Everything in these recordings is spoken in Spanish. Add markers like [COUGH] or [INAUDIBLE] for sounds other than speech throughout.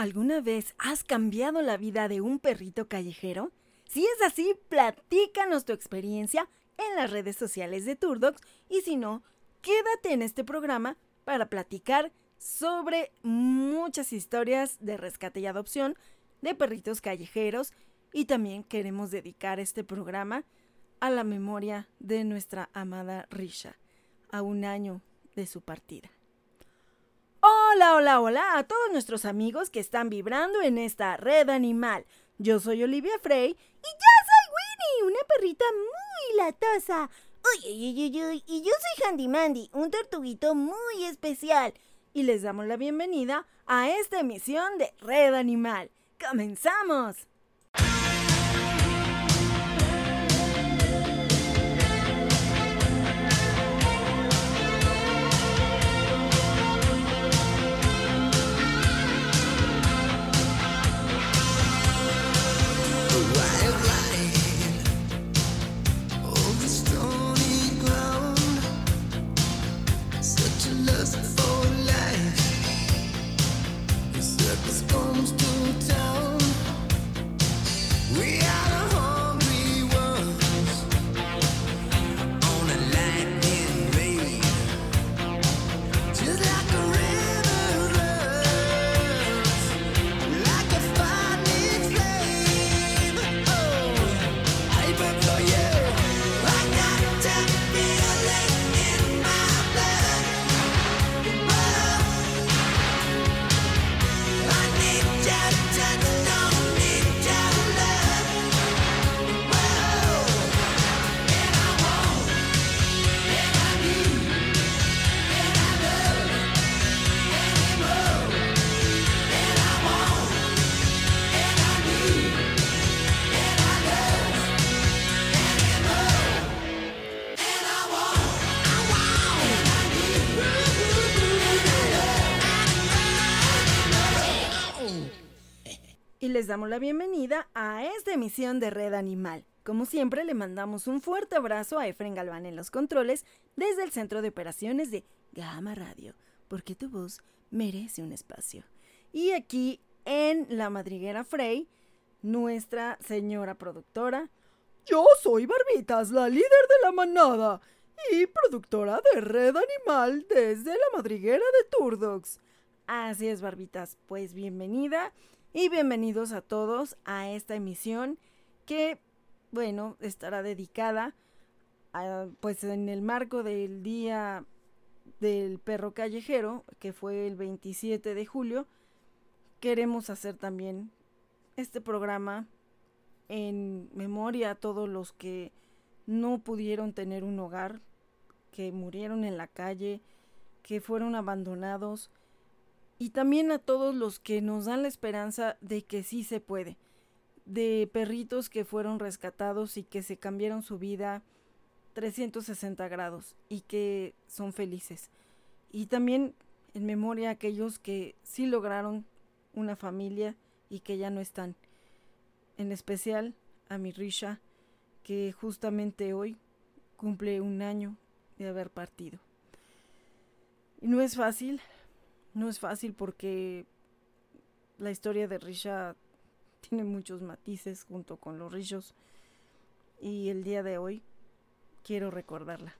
¿Alguna vez has cambiado la vida de un perrito callejero? Si es así, platícanos tu experiencia en las redes sociales de Turdocs y si no, quédate en este programa para platicar sobre muchas historias de rescate y adopción de perritos callejeros y también queremos dedicar este programa a la memoria de nuestra amada Risha, a un año de su partida. Hola, hola, hola a todos nuestros amigos que están vibrando en esta red animal. Yo soy Olivia Frey y yo soy Winnie, una perrita muy latosa. Uy, uy, uy, uy, y yo soy Handy Mandy, un tortuguito muy especial. Y les damos la bienvenida a esta emisión de Red Animal. ¡Comenzamos! Les damos la bienvenida a esta emisión de Red Animal. Como siempre, le mandamos un fuerte abrazo a Efren Galván en los controles desde el centro de operaciones de Gama Radio, porque tu voz merece un espacio. Y aquí en La Madriguera Frey, nuestra señora productora. Yo soy Barbitas, la líder de la manada y productora de Red Animal desde La Madriguera de Turdox. Así es, Barbitas, pues bienvenida y bienvenidos a todos a esta emisión que, bueno, estará dedicada a, pues en el marco del Día del Perro Callejero, que fue el 27 de julio. Queremos hacer también este programa en memoria a todos los que no pudieron tener un hogar, que murieron en la calle, que fueron abandonados y también a todos los que nos dan la esperanza de que sí se puede, de perritos que fueron rescatados y que se cambiaron su vida 360 grados y que son felices. Y también en memoria a aquellos que sí lograron una familia y que ya no están. En especial a mi Risha, que justamente hoy cumple un año de haber partido. Y no es fácil, no es fácil porque la historia de Risha [LAUGHS] tiene muchos matices junto con los Rishos. Y el día de hoy quiero recordarla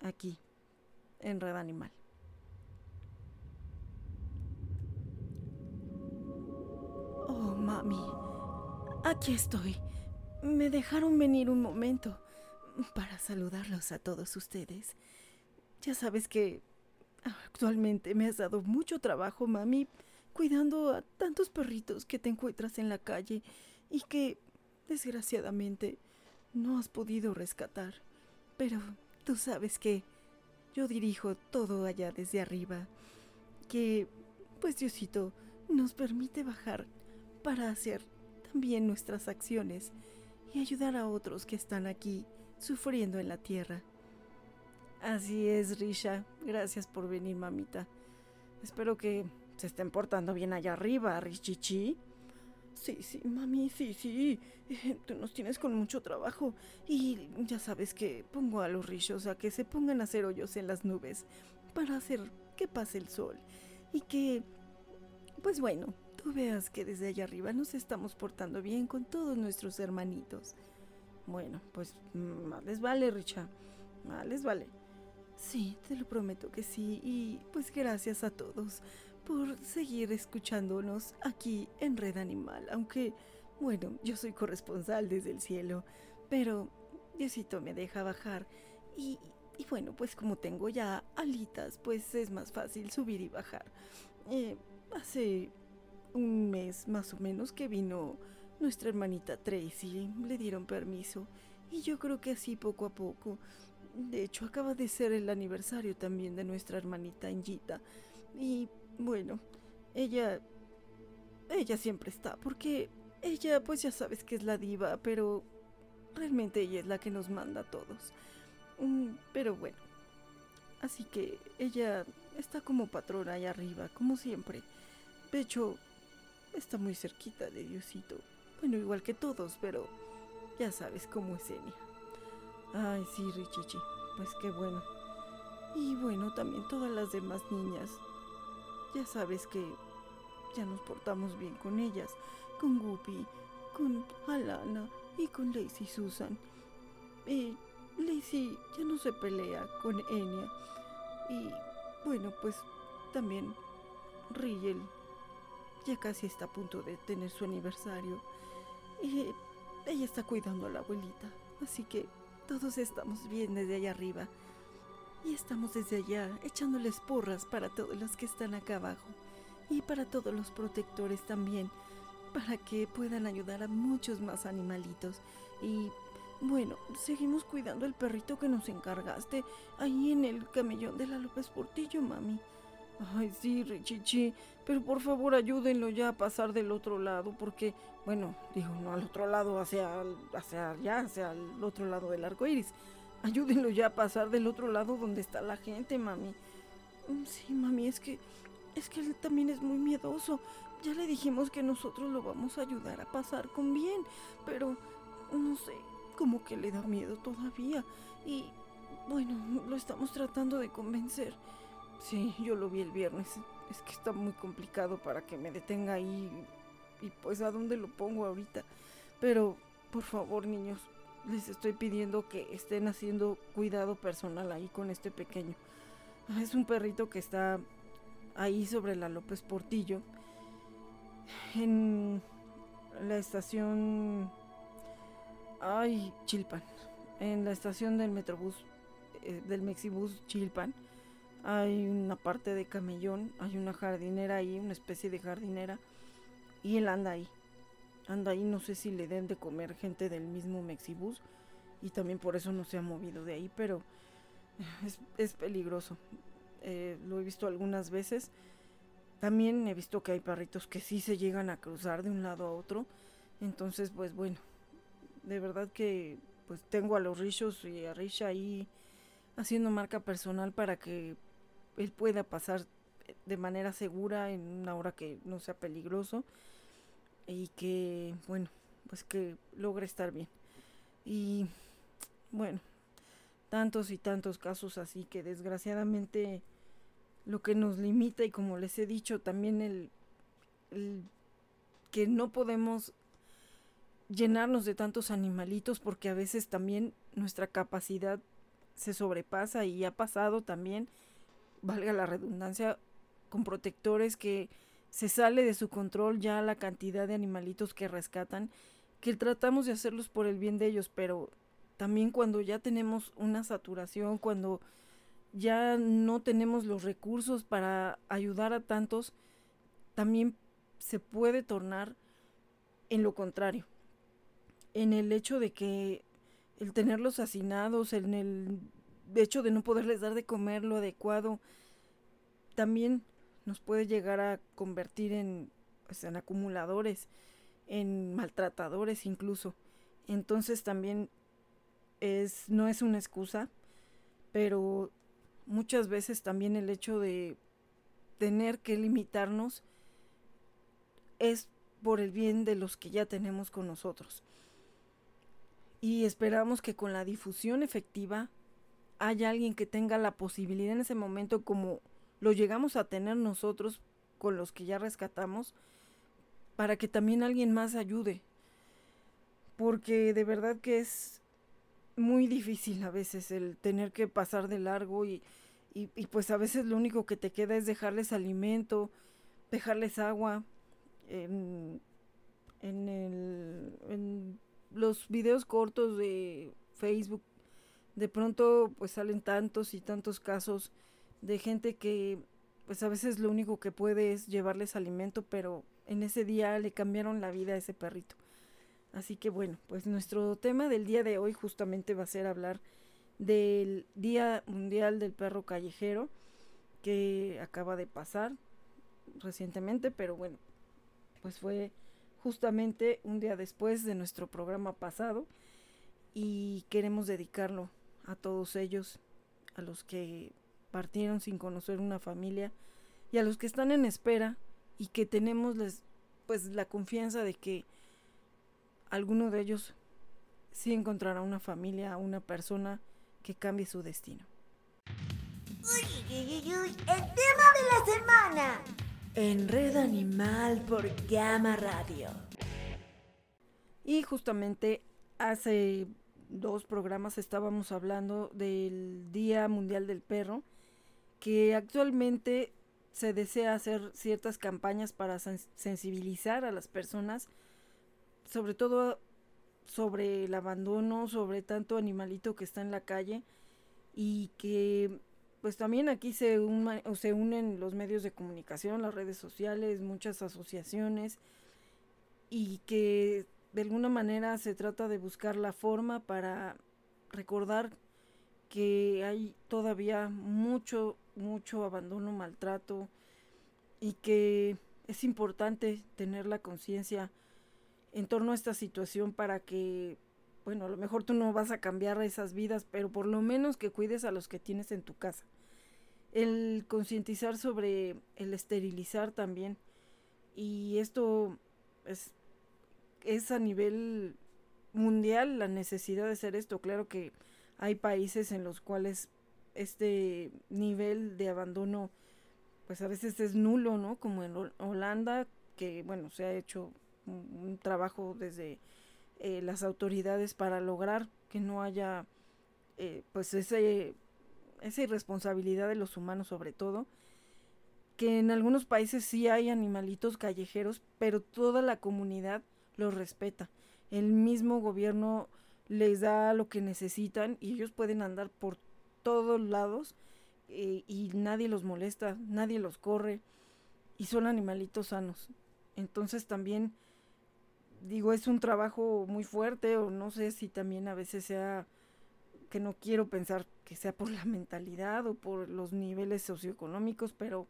aquí en Red Animal. Oh, mami, aquí estoy. Me dejaron venir un momento para saludarlos a todos ustedes. Ya sabes que Actualmente me has dado mucho trabajo, mami, cuidando a tantos perritos que te encuentras en la calle y que, desgraciadamente, no has podido rescatar. Pero tú sabes que yo dirijo todo allá desde arriba, que, pues Diosito, nos permite bajar para hacer también nuestras acciones y ayudar a otros que están aquí sufriendo en la tierra. Así es, Risha. Gracias por venir, mamita. Espero que se estén portando bien allá arriba, Richichi. Sí, sí, mami, sí, sí. Eh, tú nos tienes con mucho trabajo. Y ya sabes que pongo a los rillos a que se pongan a hacer hoyos en las nubes para hacer que pase el sol. Y que, pues bueno, tú veas que desde allá arriba nos estamos portando bien con todos nuestros hermanitos. Bueno, pues más les vale, Richa. Más les vale. Sí, te lo prometo que sí. Y pues gracias a todos por seguir escuchándonos aquí en Red Animal. Aunque, bueno, yo soy corresponsal desde el cielo. Pero Diosito me deja bajar. Y, y bueno, pues como tengo ya alitas, pues es más fácil subir y bajar. Eh, hace un mes más o menos que vino nuestra hermanita Tracy, le dieron permiso y yo creo que así poco a poco. De hecho, acaba de ser el aniversario también de nuestra hermanita Angita y bueno, ella ella siempre está porque ella pues ya sabes que es la diva, pero realmente ella es la que nos manda a todos. Mm, pero bueno, así que ella está como patrona ahí arriba, como siempre. De hecho, está muy cerquita de Diosito. Bueno, igual que todos, pero ya sabes cómo es Enya. Ay, sí, Richichi, pues qué bueno. Y bueno, también todas las demás niñas. Ya sabes que ya nos portamos bien con ellas, con Guppy, con Alana y con Lacey Susan. Y Lacey ya no se pelea con Enya. Y bueno, pues también Riel ya casi está a punto de tener su aniversario. Y ella está cuidando a la abuelita. Así que todos estamos bien desde allá arriba. Y estamos desde allá echándoles porras para todos los que están acá abajo. Y para todos los protectores también. Para que puedan ayudar a muchos más animalitos. Y bueno, seguimos cuidando el perrito que nos encargaste ahí en el camellón de la López Portillo, mami. Ay, sí, Richichi, pero por favor ayúdenlo ya a pasar del otro lado, porque, bueno, digo, no al otro lado, hacia, hacia allá, hacia el otro lado del arco iris. Ayúdenlo ya a pasar del otro lado donde está la gente, mami. Mm, sí, mami, es que, es que él también es muy miedoso. Ya le dijimos que nosotros lo vamos a ayudar a pasar con bien, pero, no sé, como que le da miedo todavía. Y, bueno, lo estamos tratando de convencer. Sí, yo lo vi el viernes. Es que está muy complicado para que me detenga ahí. Y pues a dónde lo pongo ahorita. Pero, por favor, niños, les estoy pidiendo que estén haciendo cuidado personal ahí con este pequeño. Ah, es un perrito que está ahí sobre la López Portillo. En la estación... Ay, Chilpan. En la estación del Metrobús, eh, del Mexibus Chilpan hay una parte de camellón, hay una jardinera ahí, una especie de jardinera, y él anda ahí. Anda ahí, no sé si le den de comer gente del mismo Mexibus, y también por eso no se ha movido de ahí, pero es, peligroso. Eh, lo he visto algunas veces. También he visto que hay perritos que sí se llegan a cruzar de un lado a otro. Entonces, pues bueno, de verdad que pues tengo a los Richos y a Risha ahí haciendo marca personal para que él pueda pasar de manera segura en una hora que no sea peligroso y que, bueno, pues que logre estar bien. Y bueno, tantos y tantos casos así que desgraciadamente lo que nos limita y como les he dicho también el, el que no podemos llenarnos de tantos animalitos porque a veces también nuestra capacidad se sobrepasa y ha pasado también valga la redundancia, con protectores que se sale de su control ya la cantidad de animalitos que rescatan, que tratamos de hacerlos por el bien de ellos, pero también cuando ya tenemos una saturación, cuando ya no tenemos los recursos para ayudar a tantos, también se puede tornar en lo contrario, en el hecho de que el tenerlos hacinados, en el hecho de no poderles dar de comer lo adecuado, también nos puede llegar a convertir en, pues, en acumuladores, en maltratadores incluso. Entonces también es, no es una excusa, pero muchas veces también el hecho de tener que limitarnos es por el bien de los que ya tenemos con nosotros. Y esperamos que con la difusión efectiva haya alguien que tenga la posibilidad en ese momento, como lo llegamos a tener nosotros con los que ya rescatamos, para que también alguien más ayude. Porque de verdad que es muy difícil a veces el tener que pasar de largo y, y, pues a veces lo único que te queda es dejarles alimento, dejarles agua. En, en, el, en los videos cortos de Facebook de pronto pues salen tantos y tantos casos de gente que pues a veces lo único que puede es llevarles alimento, pero en ese día le cambiaron la vida a ese perrito. Así que bueno, pues nuestro tema del día de hoy justamente va a ser hablar del Día Mundial del Perro Callejero que acaba de pasar recientemente, pero bueno, pues fue justamente un día después de nuestro programa pasado y queremos dedicarlo a todos ellos, a los que partieron sin conocer una familia y a los que están en espera y que tenemos les, pues la confianza de que alguno de ellos sí encontrará una familia, una persona que cambie su destino. Uy, uy, uy, el tema de la semana. En Red Animal por Gama Radio. Y justamente hace dos programas estábamos hablando del Día Mundial del Perro, que actualmente se desea hacer ciertas campañas para sensibilizar a las personas, sobre todo sobre el abandono, sobre tanto animalito que está en la calle y que pues también aquí se, unen los medios de comunicación, las redes sociales, muchas asociaciones y que de alguna manera se trata de buscar la forma para recordar que hay todavía mucho, mucho abandono, maltrato y que es importante tener la conciencia en torno a esta situación para que, bueno, a lo mejor tú no vas a cambiar esas vidas, pero por lo menos que cuides a los que tienes en tu casa. El concientizar sobre el esterilizar también. Y esto es es a nivel mundial la necesidad de hacer esto. Claro que hay países en los cuales este nivel de abandono pues a veces es nulo, ¿no? Como en Holanda, que bueno, se ha hecho un, trabajo desde eh, las autoridades para lograr que no haya eh, pues ese, esa irresponsabilidad de los humanos sobre todo que en algunos países sí hay animalitos callejeros, pero toda la comunidad los respeta. El mismo gobierno les da lo que necesitan y ellos pueden andar por todos lados eh, y nadie los molesta, nadie los corre y son animalitos sanos. Entonces también digo, es un trabajo muy fuerte o no sé si también a veces sea que no quiero pensar que sea por la mentalidad o por los niveles socioeconómicos, pero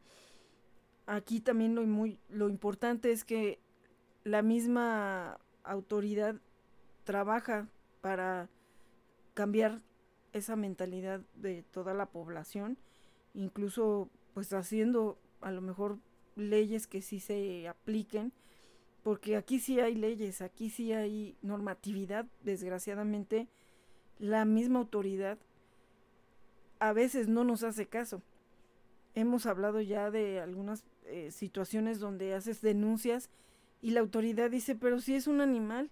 aquí también lo muy lo importante es que la misma autoridad trabaja para cambiar esa mentalidad de toda la población, incluso pues haciendo a lo mejor leyes que sí se apliquen, porque aquí sí hay leyes, aquí sí hay normatividad, desgraciadamente la misma autoridad a veces no nos hace caso. Hemos hablado ya de algunas eh, situaciones donde haces denuncias y la autoridad dice, pero si es un animal,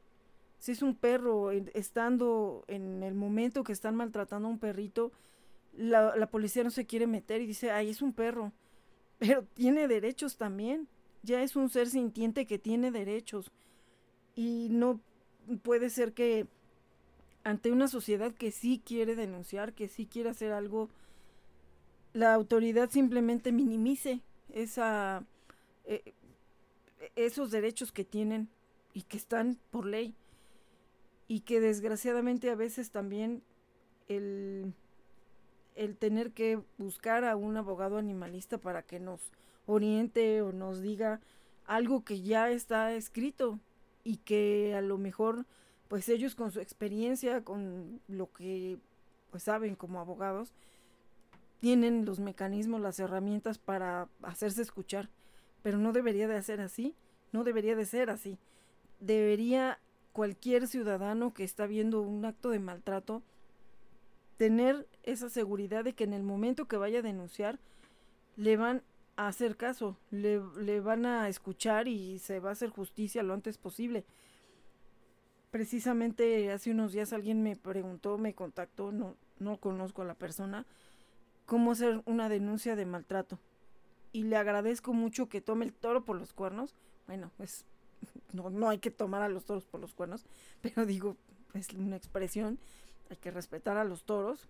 si es un perro, estando en el momento que están maltratando a un perrito, la, la policía no se quiere meter y dice, ay, es un perro, [LAUGHS] pero tiene derechos también, ya es un ser sintiente que tiene derechos y no puede ser que ante una sociedad que sí quiere denunciar, que sí quiere hacer algo, la autoridad simplemente minimice esa, eh, esos derechos que tienen y que están por ley. Y que desgraciadamente a veces también el, el tener que buscar a un abogado animalista para que nos oriente o nos diga algo que ya está escrito y que a lo mejor pues ellos con su experiencia, con lo que pues saben como abogados, tienen los mecanismos, las herramientas para hacerse escuchar pero no debería de ser así, no debería de ser así. Debería cualquier ciudadano que está viendo un acto de maltrato tener esa seguridad de que en el momento que vaya a denunciar le van a hacer caso, le, le van a escuchar y se va a hacer justicia lo antes posible. Precisamente hace unos días alguien me preguntó, me contactó, no, no conozco a la persona, cómo hacer una denuncia de maltrato. Y le agradezco mucho que tome el toro por los cuernos. Bueno, pues [LAUGHS] no, no hay que tomar a los toros por los cuernos, [LAUGHS] pero digo, es una expresión, hay que respetar a los toros.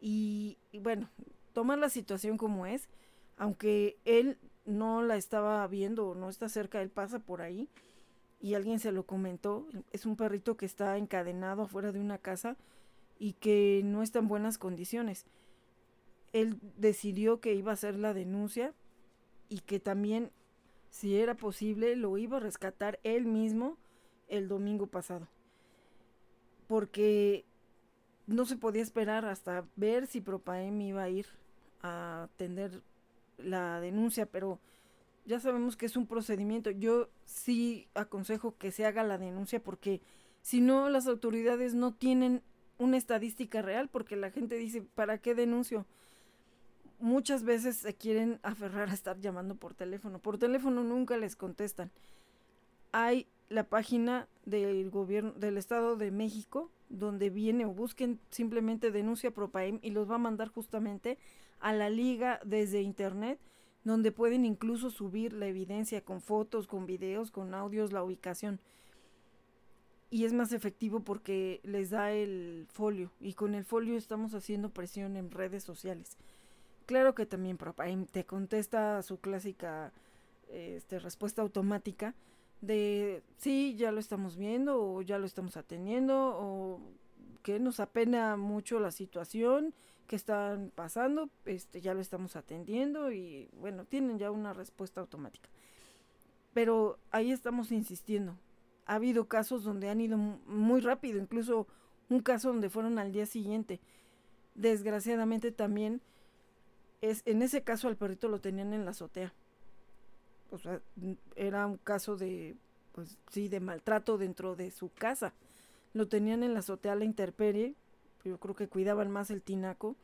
Y, y bueno, tomar la situación como es, aunque él no la estaba viendo o no está cerca, él pasa por ahí y alguien se lo comentó, es un perrito que está encadenado afuera de una casa y que no está en buenas condiciones. Él decidió que iba a hacer la denuncia y que también, si era posible, lo iba a rescatar él mismo el domingo pasado. Porque no se podía esperar hasta ver si Propaem iba a ir a atender la denuncia, pero ya sabemos que es un procedimiento. Yo sí aconsejo que se haga la denuncia porque si no las autoridades no tienen una estadística real porque la gente dice, ¿para qué denuncio? Muchas veces se quieren aferrar a estar llamando por teléfono. Por teléfono nunca les contestan. Hay la página del gobierno del Estado de México donde viene o busquen simplemente denuncia Propaem y los va a mandar justamente a la liga desde internet donde pueden incluso subir la evidencia con fotos, con videos, con audios, la ubicación. Y es más efectivo porque les da el folio y con el folio estamos haciendo presión en redes sociales. Claro que también Propaem te contesta su clásica este, respuesta automática de sí, ya lo estamos viendo o ya lo estamos atendiendo o que nos apena mucho la situación que están pasando, este ya lo estamos atendiendo y bueno, tienen ya una respuesta automática. Pero ahí estamos insistiendo. Ha habido casos donde han ido muy rápido, incluso un caso donde fueron al día siguiente. Desgraciadamente también es en ese caso al perrito lo tenían en la azotea o sea, era un caso de, pues sí, de maltrato dentro de su casa. Lo tenían en la azotea la interperie, yo creo que cuidaban más el tinaco.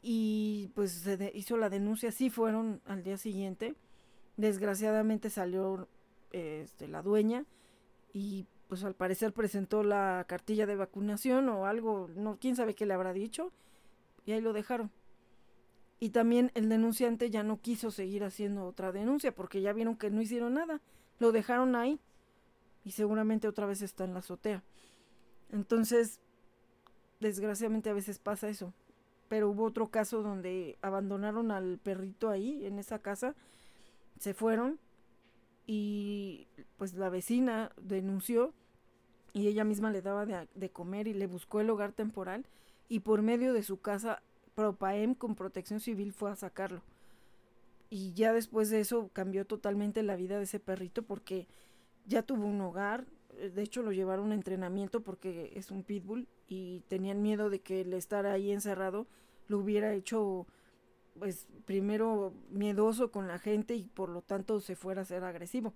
Y pues se hizo la denuncia, sí fueron al día siguiente. Desgraciadamente salió este, la dueña y pues al parecer presentó la cartilla de vacunación o algo, no, quién sabe qué le habrá dicho, y ahí lo dejaron. Y también el denunciante ya no quiso seguir haciendo otra denuncia porque ya vieron que no hicieron nada. Lo dejaron ahí y seguramente otra vez está en la azotea. Entonces, desgraciadamente a veces pasa eso. Pero hubo otro caso donde abandonaron al perrito ahí, en esa casa, se fueron y pues la vecina denunció y ella misma le daba de, de comer y le buscó el hogar temporal y por medio de su casa Propaem con protección civil fue a sacarlo. Y ya después de eso cambió totalmente la vida de ese perrito porque ya tuvo un hogar, eh, de hecho lo llevaron a entrenamiento porque es un pitbull y tenían miedo de que el estar ahí encerrado lo hubiera hecho pues primero miedoso con la gente y por lo tanto se fuera a ser agresivo.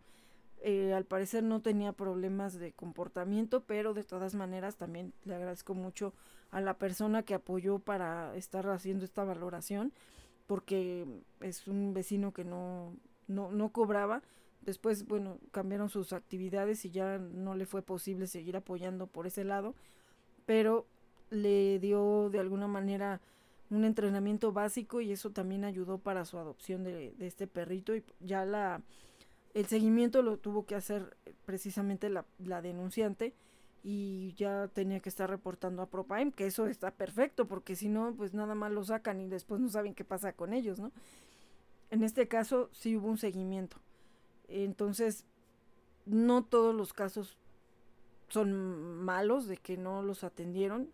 Eh, al parecer no tenía problemas de comportamiento, pero de todas maneras también le agradezco mucho a la persona que apoyó para estar haciendo esta valoración, porque es un vecino que no, no, no cobraba. Después, bueno, cambiaron sus actividades y ya no le fue posible seguir apoyando por ese lado, pero le dio de alguna manera un entrenamiento básico y eso también ayudó para su adopción de, este perrito y ya la el seguimiento lo tuvo que hacer precisamente la, la denunciante y ya tenía que estar reportando a Propaim, que eso está perfecto, porque si no, pues nada más lo sacan y después no saben qué pasa con ellos, ¿no? En este caso sí hubo un seguimiento. Entonces, no todos los casos son malos de que no los atendieron.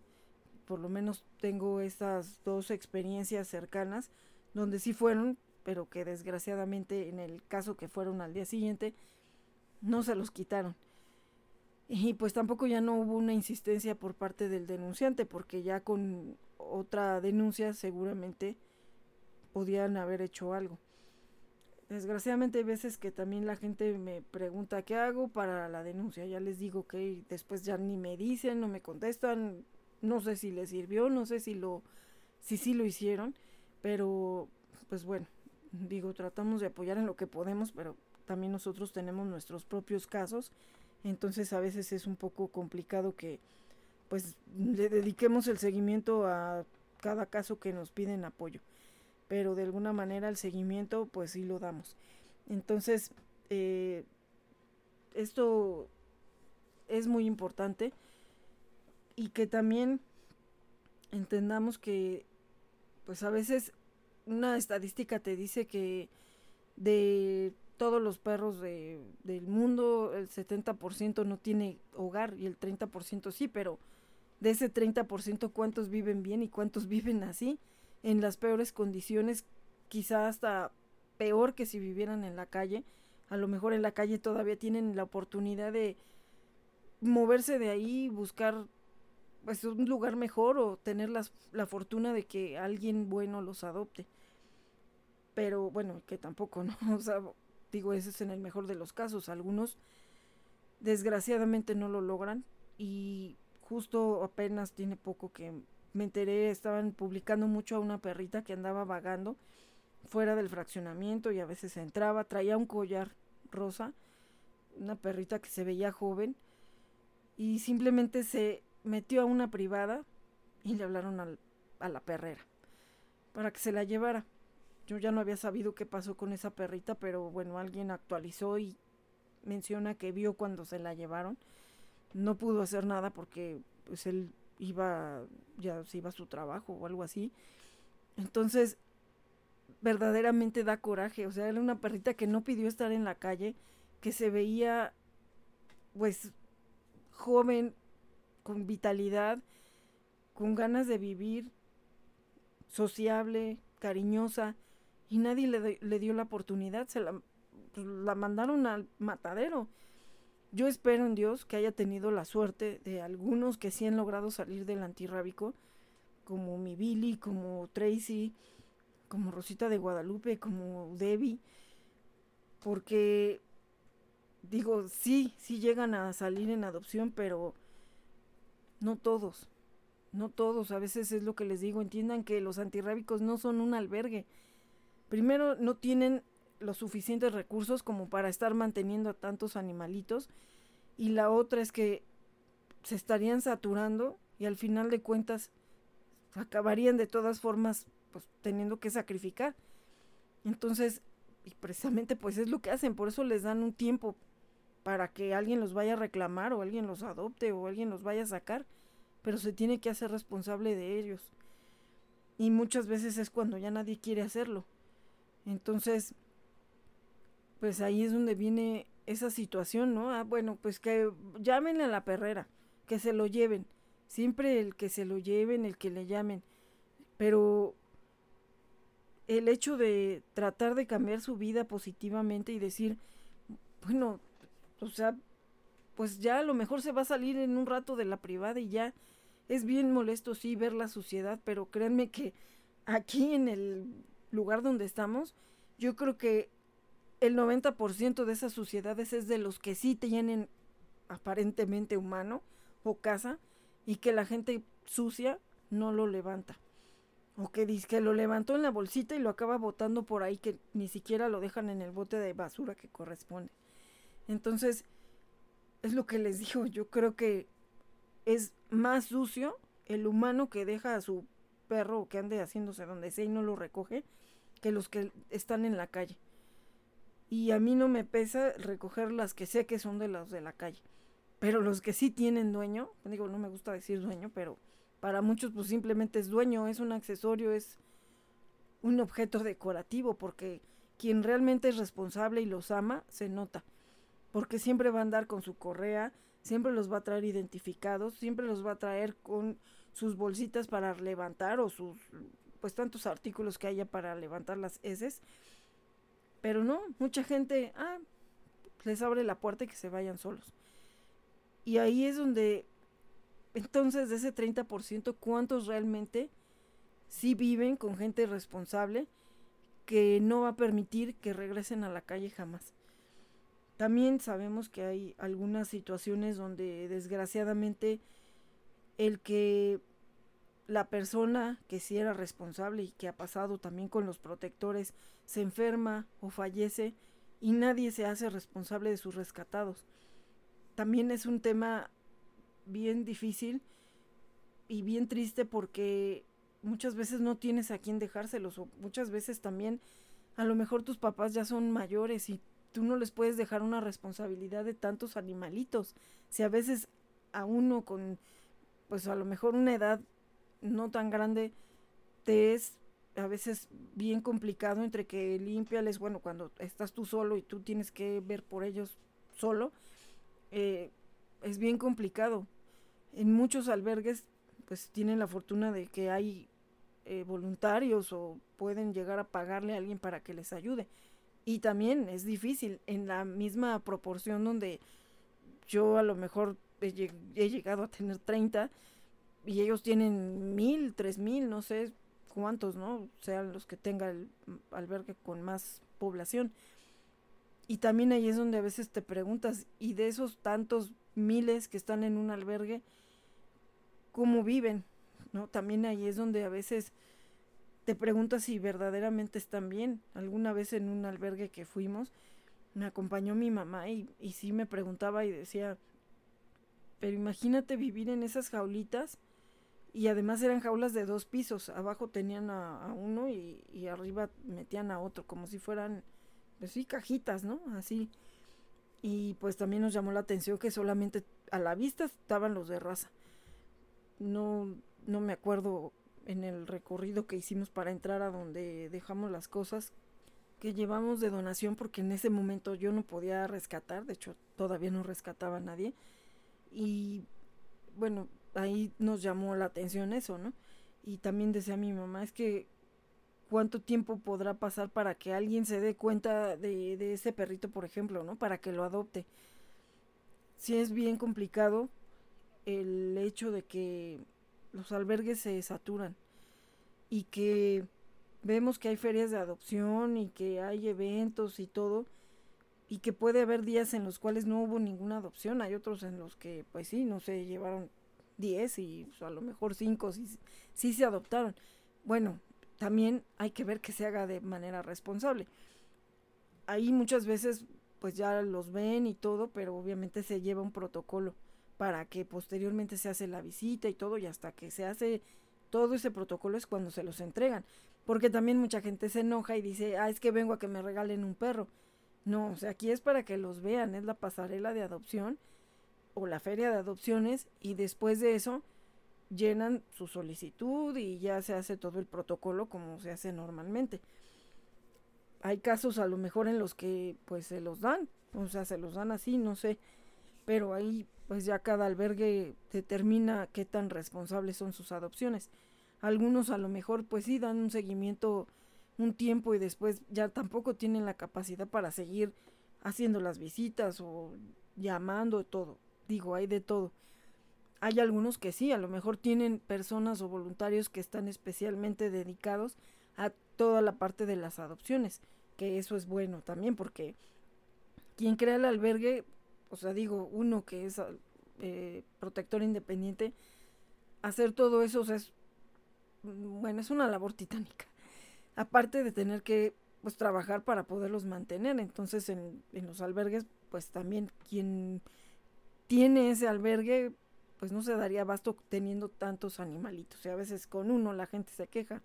Por lo menos tengo estas dos experiencias cercanas donde sí fueron, pero que desgraciadamente en el caso que fueron al día siguiente, no se los quitaron. Y pues tampoco ya no hubo una insistencia por parte del denunciante, porque ya con otra denuncia seguramente podían haber hecho algo. Desgraciadamente hay veces que también la gente me pregunta qué hago para la denuncia. Ya les digo que después ya ni me dicen, no me contestan, no sé si les sirvió, no sé si lo si sí lo hicieron, pero pues bueno, digo, tratamos de apoyar en lo que podemos, pero también nosotros tenemos nuestros propios casos, entonces a veces es un poco complicado que pues le dediquemos el seguimiento a cada caso que nos piden apoyo, pero de alguna manera el seguimiento pues sí lo damos. Entonces, eh, esto es muy importante y que también entendamos que pues a veces una estadística te dice que de todos los perros de, del mundo el 70% no tiene hogar y el 30% sí, pero de ese 30% cuántos viven bien y cuántos [LAUGHS] viven así, en las peores condiciones, quizá hasta peor que si vivieran en la calle. A lo mejor en la calle todavía tienen la oportunidad de moverse de ahí, buscar pues un lugar mejor o tener la fortuna de que alguien bueno los adopte. Pero bueno, que tampoco, ¿no? [LAUGHS] O sea, digo, ese es en el mejor de los casos. Algunos desgraciadamente no lo logran y justo apenas tiene poco que me enteré, estaban publicando mucho a una perrita que andaba vagando fuera del fraccionamiento y a veces entraba, traía un collar rosa, una perrita que se veía joven y simplemente se metió a una privada y le hablaron a la perrera para que se la llevara. Yo ya no había sabido qué pasó con esa perrita, pero bueno, alguien actualizó y menciona que vio cuando se la llevaron no pudo hacer nada porque pues él iba, ya se iba a su trabajo o algo así. Entonces, verdaderamente da coraje. O sea, era una perrita que no pidió estar en la calle, que se veía, pues, joven, con vitalidad, con ganas de vivir, sociable, cariñosa, y nadie le, le dio la oportunidad. Se la, pues, la mandaron al matadero. Yo espero en Dios que haya tenido la suerte de algunos que sí han logrado salir del antirrábico, como mi Billy, como Tracy, como Rosita de Guadalupe, como Debbie, porque digo, sí, sí llegan a salir en adopción, pero no todos, no todos, a veces es lo que les digo, entiendan que los antirrábicos no son un albergue. Primero, no tienen los suficientes recursos como para estar manteniendo a tantos animalitos y la otra es que se estarían saturando y al final de cuentas acabarían de todas formas pues teniendo que sacrificar. Entonces, y precisamente pues es lo que hacen, por eso les dan un tiempo para que alguien los vaya a reclamar o alguien los adopte o alguien los vaya a sacar, pero se tiene que hacer responsable de ellos. Y muchas veces es cuando ya nadie quiere hacerlo. Entonces, pues ahí es donde viene esa situación, ¿no? Ah, bueno, pues que llamen a la perrera, que se lo lleven. Siempre el que se lo lleven, el que le llamen. Pero el hecho de tratar de cambiar su vida positivamente y decir, bueno, o sea, pues ya a lo mejor se va a salir en un rato de la privada y ya es bien molesto sí ver la suciedad, pero créanme que aquí en el lugar donde estamos, yo creo que el 90% de esas suciedades es de los que sí tienen aparentemente humano o casa y que la gente sucia no lo levanta. O que dice que lo levantó en la bolsita y lo acaba botando por ahí que ni siquiera lo dejan en el bote de basura que corresponde. Entonces, es lo que les digo, yo creo que es más sucio el humano que deja a su perro que ande haciéndose donde sea y no lo recoge que los que están en la calle y a mí no me pesa recoger las que sé que son de los de la calle. Pero los que sí tienen dueño, digo, no me gusta decir dueño, pero para muchos pues simplemente es dueño, es un accesorio, es un objeto decorativo, porque quien realmente es responsable y los ama, se nota. Porque siempre va a andar con su correa, siempre los va a traer identificados, siempre los va a traer con sus bolsitas para levantar o sus, pues tantos artículos que haya para levantar las heces pero no, mucha gente, ah, les abre la puerta y que se vayan solos. Y ahí es donde, entonces, de ese 30%, ¿cuántos realmente sí viven con gente responsable que no va a permitir que regresen a la calle jamás? También sabemos que hay algunas situaciones donde desgraciadamente el que la persona que sí era responsable y que ha pasado también con los protectores se enferma o fallece y nadie se hace responsable de sus rescatados. También es un tema bien difícil y bien triste porque muchas veces no tienes a quién dejárselos o muchas veces también a lo mejor tus papás ya son mayores y tú no les puedes dejar una responsabilidad de tantos animalitos. Si a veces a uno con pues a lo mejor una edad no tan grande te es a veces bien complicado entre que limpiales, bueno, cuando estás tú solo y tú tienes que ver por ellos solo, eh, es bien complicado. En muchos albergues pues tienen la fortuna de que hay eh, voluntarios o pueden llegar a pagarle a alguien para que les ayude. Y también es difícil en la misma proporción donde yo a lo mejor he, llegado a tener 30 y ellos tienen mil, tres mil, no sé cuántos, ¿no? Sean los que tenga el albergue con más población. Y también ahí es donde a veces te preguntas, y de esos tantos miles que están en un albergue, ¿cómo viven? ¿No? También ahí es donde a veces te preguntas si verdaderamente están bien. Alguna vez en un albergue que fuimos, me acompañó mi mamá y, y sí me preguntaba y decía, pero imagínate vivir en esas jaulitas y además eran jaulas de dos pisos, abajo tenían a, uno y, arriba metían a otro, como si fueran, pues sí, cajitas, ¿no? Así. Y pues también nos llamó la atención que solamente a la vista estaban los de raza. No, no me acuerdo en el recorrido que hicimos para entrar a donde dejamos las cosas que llevamos de donación porque en ese momento yo no podía rescatar, de hecho todavía no rescataba a nadie y bueno, ahí nos llamó la atención eso, ¿no? Y también decía mi mamá, es que cuánto tiempo podrá pasar para que alguien se dé cuenta de, de ese perrito, por ejemplo, ¿no? Para que lo adopte. Sí es bien complicado el hecho de que los albergues se saturan y que vemos que hay ferias de adopción y que hay eventos y todo y que puede haber días en los cuales no hubo ninguna adopción, hay otros en los que pues sí, no sé, llevaron 10 y pues, a lo mejor 5 sí, sí se adoptaron. Bueno, también hay que ver que se haga de manera responsable. Ahí muchas veces pues ya los ven y todo, pero obviamente se lleva un protocolo para que posteriormente se hace la visita y todo, y hasta que se hace todo ese protocolo es cuando se los entregan. Porque también mucha gente se enoja y dice, ah, es que vengo a que me regalen un perro. No, o sea, aquí es para que los vean, es la pasarela de adopción o la feria de adopciones y después de eso llenan su solicitud y ya se hace todo el protocolo como se hace normalmente. Hay casos a lo mejor en los que pues se los dan, o sea, se los dan así, no sé, pero ahí pues ya cada albergue determina qué tan responsables son sus adopciones. Algunos a lo mejor pues sí dan un seguimiento un tiempo y después ya tampoco tienen la capacidad para seguir haciendo las visitas o llamando todo. Digo, hay de todo. Hay algunos que sí, a lo mejor tienen personas o voluntarios que están especialmente dedicados a toda la parte de las adopciones, que eso es bueno también porque quien crea el albergue o sea, digo, uno que es eh, protector independiente, hacer todo eso, es, bueno, es una labor titánica. Aparte de tener que, pues, trabajar para poderlos mantener. Entonces, en, en los albergues, pues, también quien tiene ese albergue, pues, no se daría abasto teniendo tantos animalitos. Sea, a veces con uno la gente se queja.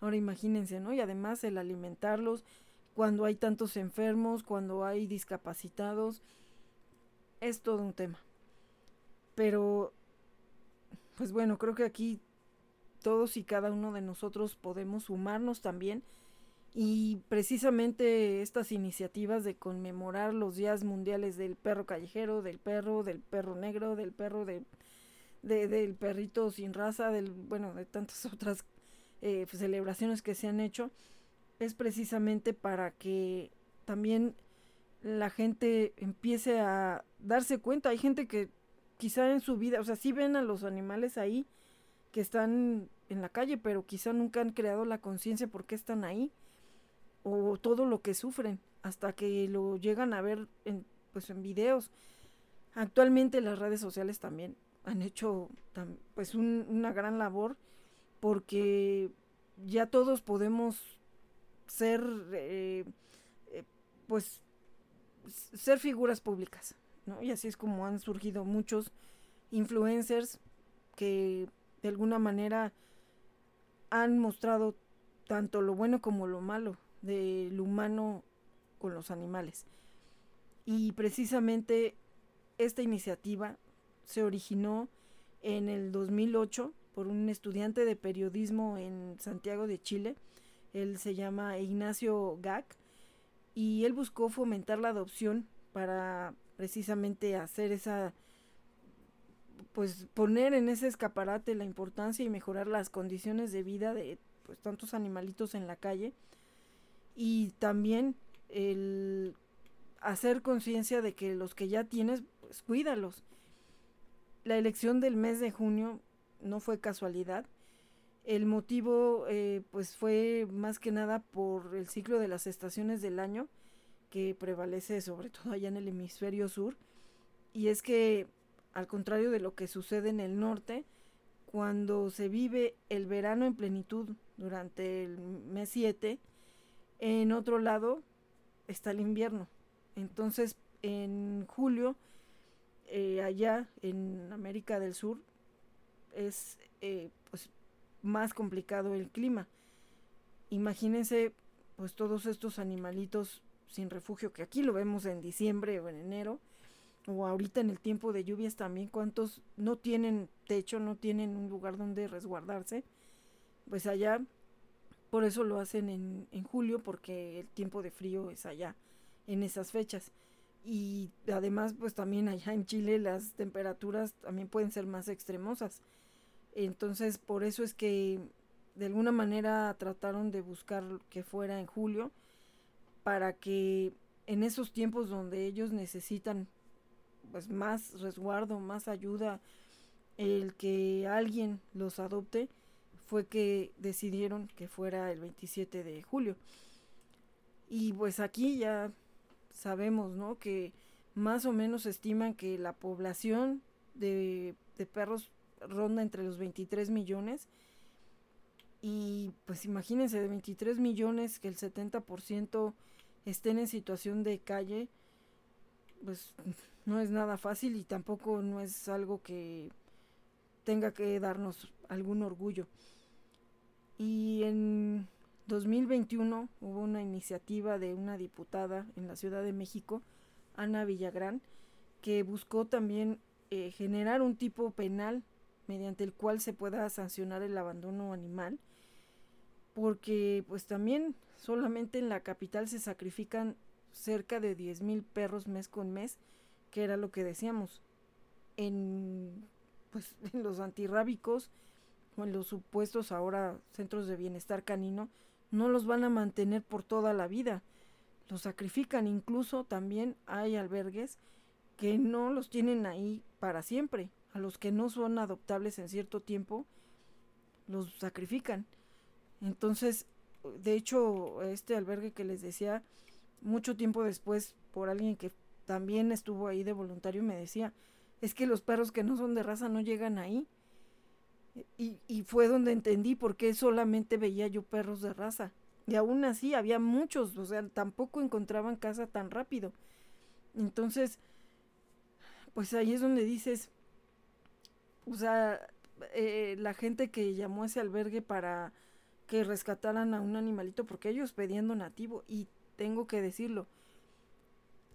Ahora imagínense, ¿no? Y además el alimentarlos, cuando hay tantos enfermos, cuando hay discapacitados, es todo un tema. Pero, pues bueno, creo que aquí todos y cada uno de nosotros podemos sumarnos también y precisamente estas iniciativas de conmemorar los días mundiales del perro callejero, del perro, del perro negro, del perro de, del perrito sin raza, del bueno, de tantas [LAUGHS] otras eh, celebraciones que se han hecho, es precisamente para que también la gente empiece a darse cuenta. Hay gente que quizá en su vida, o sea, sí ven a los animales ahí que están en la calle, pero quizá nunca han creado la conciencia por qué están ahí o todo lo que sufren hasta que lo llegan a ver en, pues en videos. Actualmente las redes sociales también han hecho pues una gran labor porque ya todos podemos ser, eh, eh, pues, ser figuras públicas. Y así es como han surgido muchos influencers que de alguna manera han mostrado tanto lo bueno como lo malo del humano con los animales. Y precisamente esta iniciativa se originó en el 2008 por un estudiante de periodismo en Santiago de Chile. Él se llama Ignacio Gac y él buscó fomentar la adopción para precisamente hacer esa pues poner en ese escaparate la importancia y mejorar las condiciones de vida de pues tantos animalitos en la calle y también el hacer conciencia de que los que ya tienes pues cuídalos. La elección del mes de junio no fue casualidad. El motivo eh, pues fue más que nada por el ciclo de las estaciones del año que prevalece sobre [LAUGHS] todo allá en el hemisferio sur. Y es que al contrario de lo que sucede en el norte, cuando se vive el verano en plenitud durante el mes 7, en otro lado está el invierno. Entonces, en julio, eh, allá en América del Sur, es eh, pues, más complicado el clima. Imagínense, pues todos estos animalitos sin refugio, que aquí lo vemos en diciembre o en enero, o ahorita en el tiempo de lluvias también, cuántos no tienen techo, no tienen un lugar donde resguardarse, pues allá, por eso lo hacen en, en julio, porque el tiempo de frío es allá, en esas fechas. Y además, pues también allá en Chile las temperaturas también pueden ser más extremosas. Entonces, por eso es que de alguna manera trataron de buscar que fuera en julio, para que en esos tiempos donde ellos necesitan pues más resguardo, más ayuda, el que alguien los adopte, fue que decidieron que fuera el 27 de julio. Y pues aquí ya sabemos, ¿no? Que más o menos estiman que la población de, de perros ronda entre los 23 millones. Y pues imagínense, de 23 millones que el 70% estén en situación de calle, pues no es nada fácil y tampoco no es algo que tenga que darnos algún orgullo. Y en 2021 hubo una iniciativa de una diputada en la Ciudad de México, Ana Villagrán, que buscó también eh, generar un tipo penal mediante el cual se pueda sancionar el abandono animal, porque pues también solamente en la capital se sacrifican cerca de 10.000 perros mes con mes, que era lo que decíamos. En, pues, [LAUGHS] en los antirrábicos los supuestos ahora centros de bienestar canino, no los van a mantener por toda la vida. Los sacrifican. Incluso también hay albergues que no los tienen ahí para siempre. A los que no son adoptables en cierto tiempo, los sacrifican. Entonces, de hecho, este albergue que les decía, mucho tiempo después, por alguien que también estuvo ahí de voluntario, me decía, es que los perros que no son de raza no llegan ahí. Y, y fue donde entendí por qué solamente veía yo perros de raza. Y aún así había muchos, o sea, tampoco encontraban casa tan rápido. Entonces, pues ahí es donde dices, o sea, eh, la gente que llamó a ese albergue para que rescataran a un animalito, porque ellos pedían donativo, y tengo que decirlo,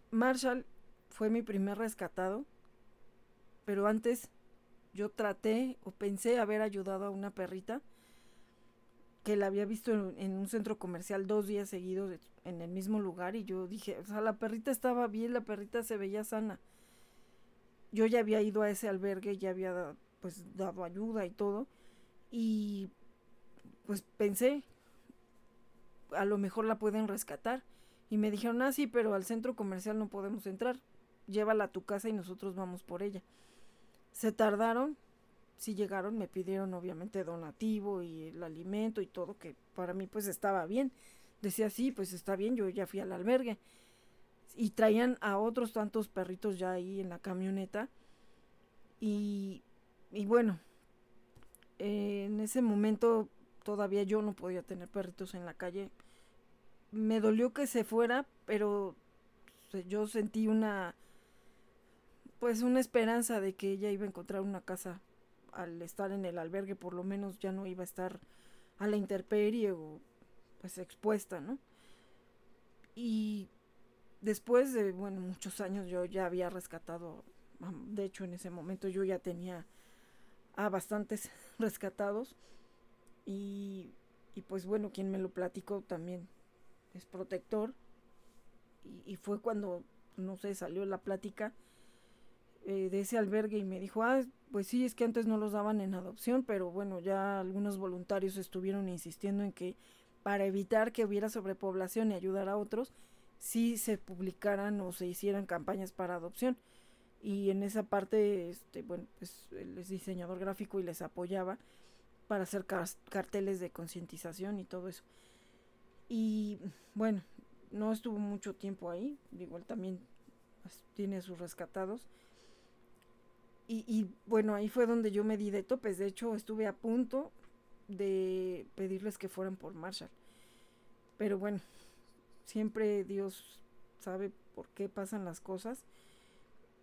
Marshall fue mi primer rescatado, pero antes yo traté o pensé haber ayudado a una perrita que la había visto en, un centro comercial dos días seguidos en el mismo lugar y yo dije, o sea, la perrita estaba bien, la perrita se veía sana. Yo ya había ido a ese albergue, ya había pues dado ayuda y todo y pues pensé, a lo mejor la pueden rescatar. Y me dijeron, ah, sí, pero al centro comercial no podemos entrar. Llévala a tu casa y nosotros vamos por ella. Se tardaron, sí llegaron, me pidieron obviamente donativo y el alimento y todo, que para mí pues estaba bien. Decía, sí, pues está bien, yo ya fui al albergue. Y traían a otros tantos perritos ya ahí en la camioneta. Y, y bueno, en ese momento todavía yo no podía tener perritos en la calle. Me dolió que se fuera, pero yo sentí una pues una esperanza de que ella iba a encontrar una casa al estar en el albergue, por lo menos ya no iba a estar a la intemperie o pues expuesta, ¿no? Y después de, bueno, muchos años yo ya había rescatado, de hecho en ese momento yo ya tenía a bastantes [LAUGHS] rescatados y, y pues bueno, quien me lo platicó también es protector y, y fue cuando, no sé, salió la plática eh, de ese albergue y me dijo, ah, pues sí, es que antes no los daban en adopción, pero bueno, ya algunos voluntarios estuvieron insistiendo en que para evitar que hubiera sobrepoblación y ayudar a otros, sí se publicaran o se hicieran campañas para adopción. Y en esa parte, este, bueno, pues él es diseñador gráfico y les apoyaba para hacer carteles de concientización y todo eso. Y bueno, no estuvo mucho tiempo ahí, igual también pues, tiene sus rescatados y, bueno, ahí fue donde yo me di de topes. De hecho, estuve a punto de pedirles que fueran por Marshall. Pero bueno, siempre Dios sabe por qué pasan las cosas.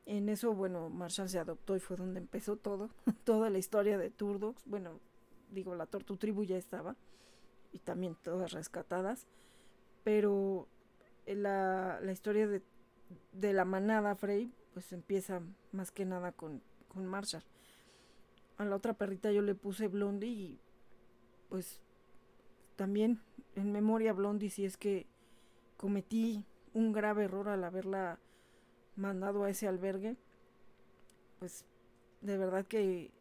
En eso, bueno, Marshall se adoptó y fue donde empezó todo. [LAUGHS] Toda la historia de Turdox. Bueno, digo, la Tortu Tribu ya estaba. Y también todas rescatadas. Pero la, la historia de, de la manada Frey, pues empieza más que nada con con Marshall. A la otra perrita yo le puse Blondie y pues también en memoria Blondie si es que cometí un grave error al haberla mandado a ese albergue. Pues de verdad que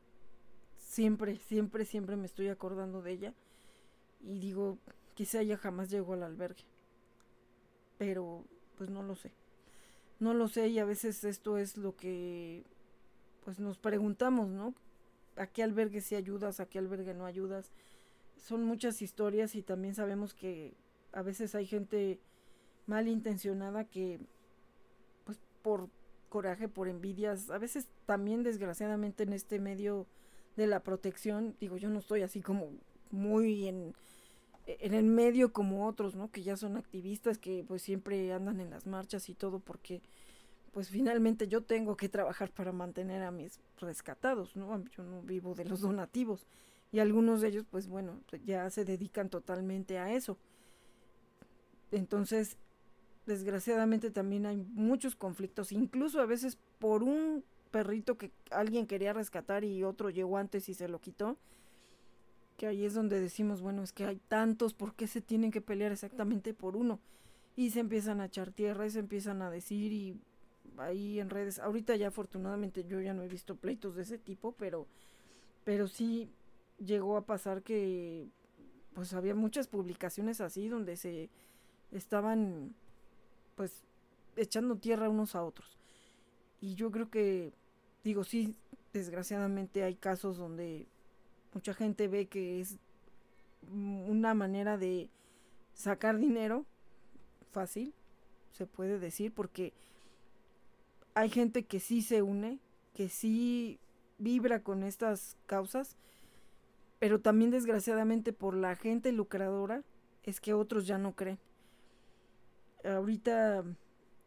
siempre, siempre, siempre me estoy acordando de ella. Y digo, quizá ella jamás llegó al albergue. Pero pues no lo sé. No lo sé y a veces esto es lo que pues nos preguntamos, ¿no? ¿A qué albergue sí ayudas? ¿A qué albergue no ayudas? Son muchas historias y también sabemos que a veces hay gente malintencionada que, pues por coraje, por envidias, a veces también desgraciadamente en este medio de la protección, digo, yo no estoy así como muy en, en el medio como otros, ¿no? Que ya son activistas, que pues siempre andan en las marchas y todo porque pues finalmente yo tengo que trabajar para mantener a mis rescatados, ¿no? Yo no vivo de los donativos. Y algunos de ellos, pues bueno, ya se dedican totalmente a eso. Entonces, desgraciadamente también hay muchos conflictos, incluso a veces por un perrito que alguien quería rescatar y otro llegó antes y se lo quitó. Que ahí es donde decimos, bueno, es que hay tantos, ¿por qué se tienen que pelear exactamente por uno? Y se empiezan a echar tierra y se empiezan a decir y ahí en redes. Ahorita ya afortunadamente yo ya no he visto pleitos de ese tipo, pero, pero sí llegó a pasar que pues había muchas publicaciones así donde se estaban pues echando tierra unos a otros. Y yo creo que, digo, sí, desgraciadamente hay casos donde mucha gente ve que es una manera de sacar dinero fácil, se puede decir, porque hay gente que sí se une, que sí vibra con estas causas, pero también desgraciadamente por la gente lucradora es que otros ya no creen. Ahorita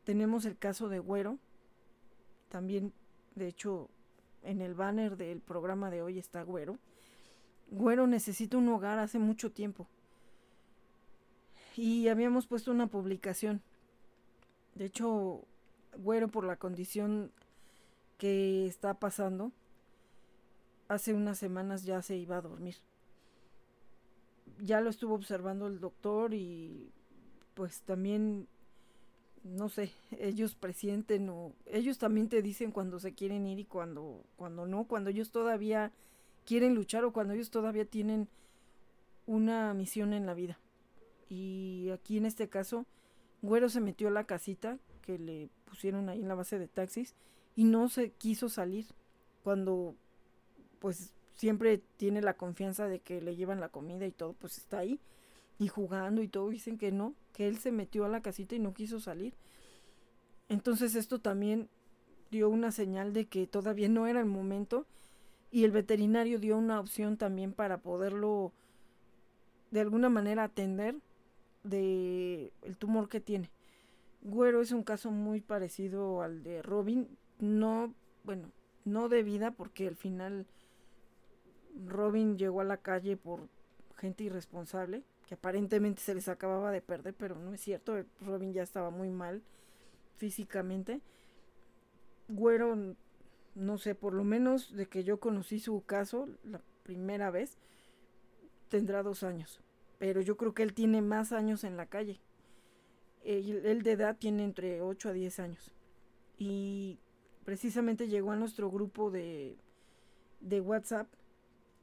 tenemos el caso de Güero, también de hecho en el banner del programa de hoy está Güero. Güero necesita un hogar hace mucho tiempo. Y habíamos puesto una publicación. De hecho, Güero por la condición que está pasando, hace unas semanas ya se iba a dormir. Ya lo estuvo observando el doctor y pues también, no sé, [LAUGHS] ellos presienten o ellos también te dicen cuando se quieren ir y cuando, cuando no, cuando ellos todavía quieren luchar o cuando ellos todavía tienen una misión en la vida. Y aquí en este caso, Güero se metió a la casita que le pusieron ahí en la base de taxis y no se quiso salir cuando pues siempre tiene la confianza de que le llevan la comida y todo, pues está ahí y jugando y todo, dicen que no, que él se metió a la casita y no quiso salir. Entonces esto también dio una señal de que todavía no era el momento y el veterinario dio una opción también para poderlo de alguna manera atender de el tumor que tiene. Güero es un caso muy parecido al de Robin, no, bueno, no de vida porque al final Robin llegó a la calle por gente irresponsable, que aparentemente se les acababa de perder, pero no es cierto, Robin ya estaba muy mal físicamente. Güero, no sé, por lo menos de que yo conocí su caso la primera vez, tendrá dos años, pero yo creo que él tiene más años en la calle. Él, de edad tiene entre 8 a 10 años. Y precisamente llegó a nuestro grupo de, de WhatsApp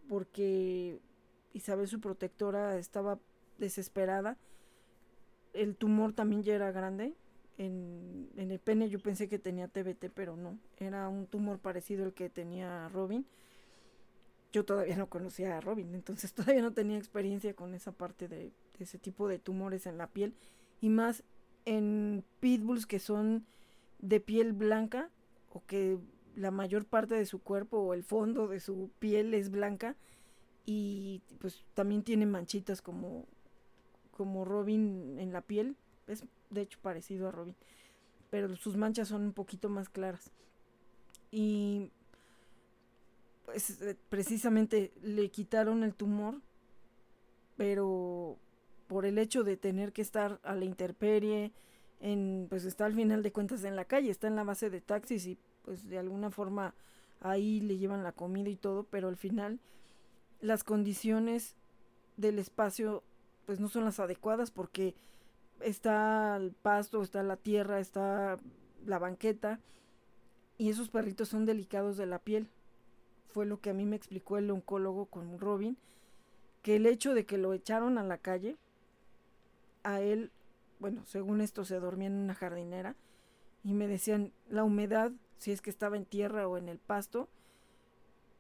porque Isabel, su protectora, estaba desesperada. El tumor también ya era grande. En, en, el pene yo pensé que tenía TBT, pero no. Era un tumor parecido al que tenía Robin. Yo todavía no conocía a Robin, entonces [LAUGHS] todavía no tenía experiencia con esa parte de, de ese tipo de tumores en la piel. Y más en pitbulls que son de piel blanca o que la mayor parte de su cuerpo o el fondo de su piel es blanca y pues también tiene manchitas como como Robin en la piel. Es de hecho parecido a Robin pero sus manchas son un poquito más claras. Y pues precisamente le quitaron el tumor pero por el hecho de tener que estar a la intemperie en pues está al final de cuentas en la calle está en la base de taxis y pues de alguna forma ahí le llevan la comida y todo, pero al final las condiciones del espacio pues no son las adecuadas porque está el pasto, está la tierra, está la banqueta y esos perritos son delicados de la piel. Fue lo que a mí me explicó el oncólogo con Robin, que el hecho de que lo echaron a la calle, a él, bueno, según esto se dormía en una jardinera y me decían, la humedad si es que estaba en tierra o en el pasto,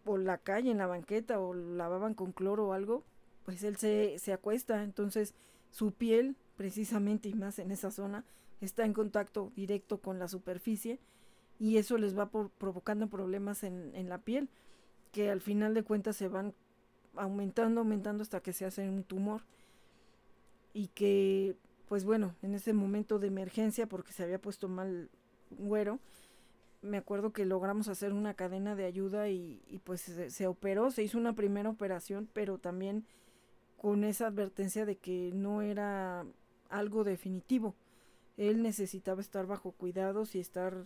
o la calle, en la banqueta, o lavaban con cloro o algo, pues él se, se acuesta. Entonces su piel, precisamente y más en esa zona, está en contacto directo con la superficie y eso les va provocando problemas en, en la piel que al final de cuentas se van aumentando, aumentando hasta que se hace un tumor y que pues bueno, en ese momento de emergencia porque se había puesto mal güero, me acuerdo que logramos hacer una cadena de ayuda y, pues se, operó, se hizo una primera operación, pero también con esa advertencia de que no era algo definitivo. Él necesitaba estar bajo cuidados y estar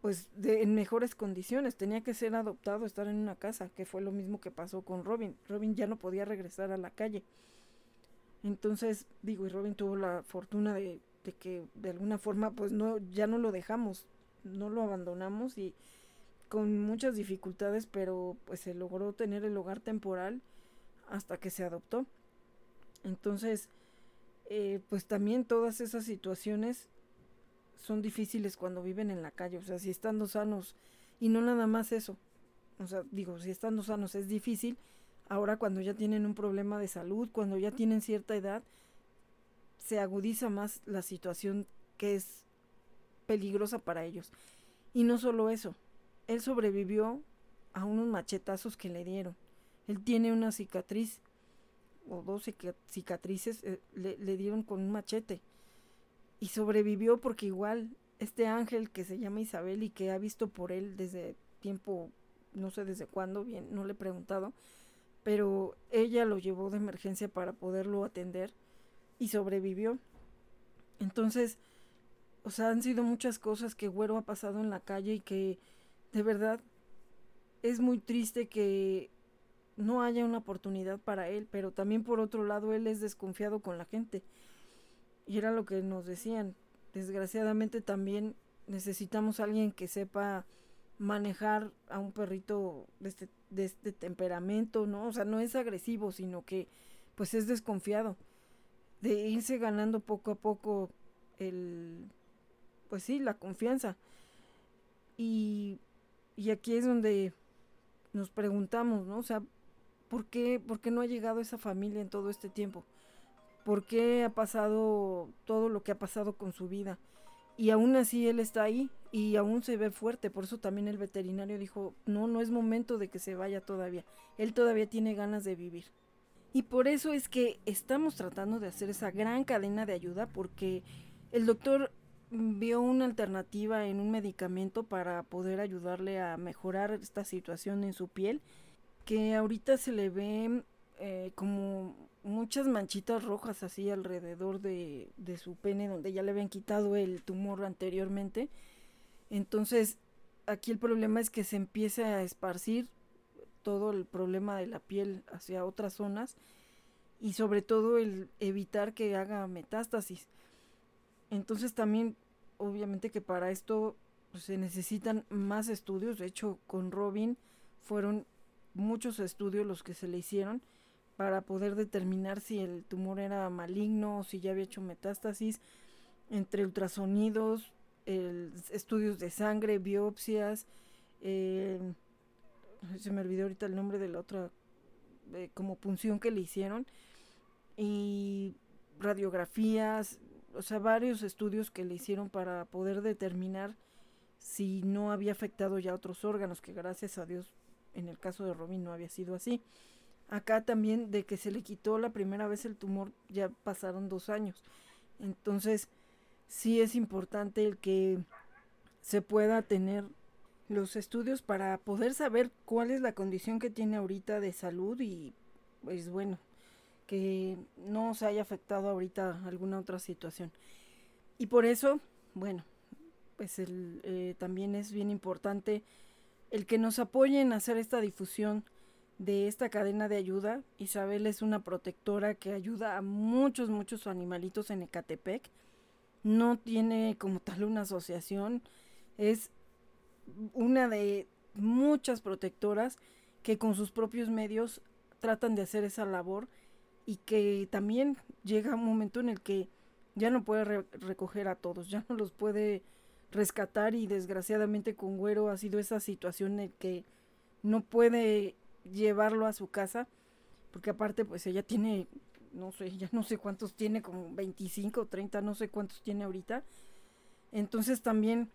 pues de, en mejores condiciones. Tenía que ser adoptado, estar en una casa, que fue lo mismo que pasó con Robin. Robin ya no podía regresar a la calle. Entonces, digo, y Robin tuvo la fortuna de, de que de alguna forma pues no ya no lo dejamos no lo abandonamos y con muchas dificultades, pero pues se logró tener el hogar temporal hasta que se adoptó. Entonces, eh, pues también todas esas situaciones son difíciles cuando viven en la calle, o sea, si estando sanos, y no nada más eso, o sea, digo, si estando sanos es difícil, ahora cuando ya tienen un problema de salud, cuando ya tienen cierta edad, se agudiza más la situación que es peligrosa para ellos. Y no solo eso, él sobrevivió a unos machetazos que le dieron. Él tiene una cicatriz o dos cicatrices eh, le, le, dieron con un machete y sobrevivió porque igual este ángel que se llama Isabel y que ha visto por él desde tiempo no sé desde cuándo bien no le he preguntado pero ella lo llevó de emergencia para poderlo atender y sobrevivió entonces o sea, han sido muchas cosas que Güero ha pasado en la calle y que de verdad es muy triste que no haya una oportunidad para él, pero también por otro lado él es desconfiado con la gente. Y era lo que nos decían. Desgraciadamente también necesitamos a alguien que sepa manejar a un perrito de este, de este temperamento, ¿no? O sea, no es agresivo, sino que pues es desconfiado. De irse ganando poco a poco el pues sí, la confianza. Y, y aquí es donde nos preguntamos, ¿no? O sea, ¿por qué, ¿por qué no ha llegado esa familia en todo este tiempo? ¿Por qué ha pasado todo lo que ha pasado con su vida? Y aún así él está ahí y aún se ve fuerte, por eso también el veterinario dijo, no, no es momento de que se vaya todavía, él todavía tiene ganas de vivir. Y por eso es que estamos tratando de hacer esa gran cadena de ayuda porque el doctor vio una alternativa en un medicamento para poder ayudarle a mejorar esta situación en su piel, que ahorita se le ve eh, como muchas manchitas rojas así alrededor de, de su pene donde ya le habían quitado el tumor anteriormente entonces, aquí el problema es que se empiece a esparcir todo el problema de la piel hacia otras zonas y sobre todo el evitar que haga metástasis. Entonces también, obviamente que para esto pues, se necesitan más estudios. De hecho, con Robin fueron muchos estudios los que se le hicieron para poder determinar si el tumor era maligno o si ya había hecho metástasis entre ultrasonidos, estudios de sangre, biopsias, eh, se me olvidó ahorita el nombre de la otra, como punción que le hicieron, y radiografías, o sea, varios estudios que le hicieron para poder determinar si no había afectado ya otros órganos, que gracias a Dios en el caso de Robin no había sido así. Acá también de que se le quitó la primera vez el tumor ya pasaron dos años. Entonces, sí es importante el que se pueda tener los estudios para poder saber cuál es la condición que tiene ahorita de salud y pues bueno, que no se haya afectado ahorita alguna otra situación. Y por eso, bueno, pues el, eh, también es bien importante el que nos apoyen a hacer esta difusión de esta cadena de ayuda. Isabel es una protectora que ayuda a muchos, muchos animalitos en Ecatepec no tiene como tal una asociación, es una de muchas protectoras que con sus propios medios tratan de hacer esa labor y que también llega un momento en el que ya no puede recoger a todos, ya no los puede rescatar y desgraciadamente con Güero ha sido esa situación en que no puede llevarlo a su casa porque aparte pues ella tiene no sé, ya no sé cuántos tiene, como 25 o 30, no sé cuántos tiene ahorita. Entonces también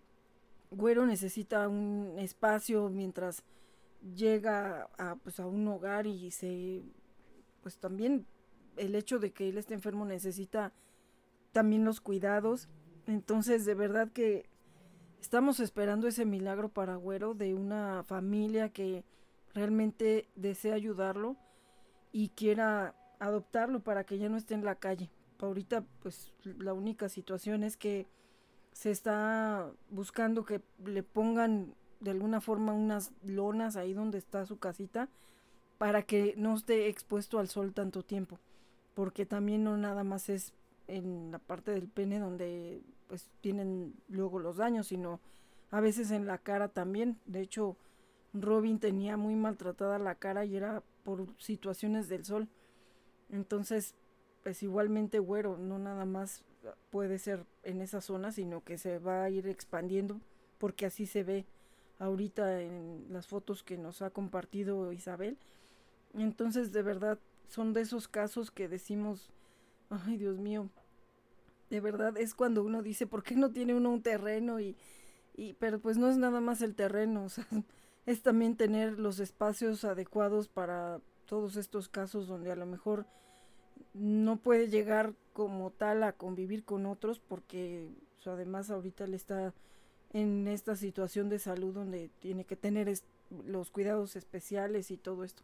Güero necesita un espacio mientras llega a, pues, a un hogar y se, pues también el hecho de que él esté enfermo necesita también los cuidados. Entonces de verdad que estamos esperando ese milagro para Güero de una familia que realmente desea ayudarlo y quiera adoptarlo para que ya no esté en la calle. Ahorita pues la única situación es que se está buscando que le pongan de alguna forma unas lonas ahí donde está su casita para que no esté expuesto al sol tanto tiempo. Porque también no nada más es en la parte del pene donde pues tienen luego los daños, sino a veces en la cara también. De hecho, Robin tenía muy maltratada la cara y era por situaciones del sol. Entonces, pues igualmente güero, no nada más puede ser en esa zona, sino que se va a ir expandiendo porque así se ve ahorita en las fotos que nos ha compartido Isabel. Entonces, de verdad, son de esos casos que decimos, ay Dios mío, de verdad es cuando uno dice, ¿por qué no tiene uno un terreno? Y, y pero pues no es nada más el terreno, [LAUGHS] es también tener los espacios adecuados para todos estos casos donde a lo mejor no puede llegar como tal a convivir con otros porque además ahorita le está en esta situación de salud donde tiene que tener los cuidados especiales y todo esto.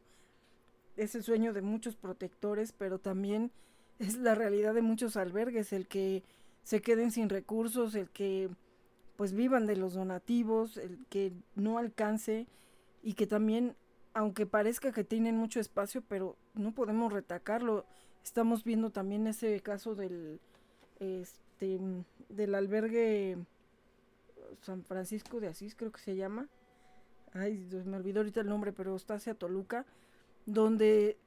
Es el sueño de muchos protectores, pero también es la realidad de muchos albergues, el que se queden sin recursos, el que pues vivan de los donativos, el que no alcance y que también aunque parezca que tienen mucho espacio, pero no podemos retacarlo. Estamos viendo también ese caso del, este, del albergue San Francisco de Asís, creo que se llama. Ay, me olvidó ahorita el nombre, pero está hacia Toluca, donde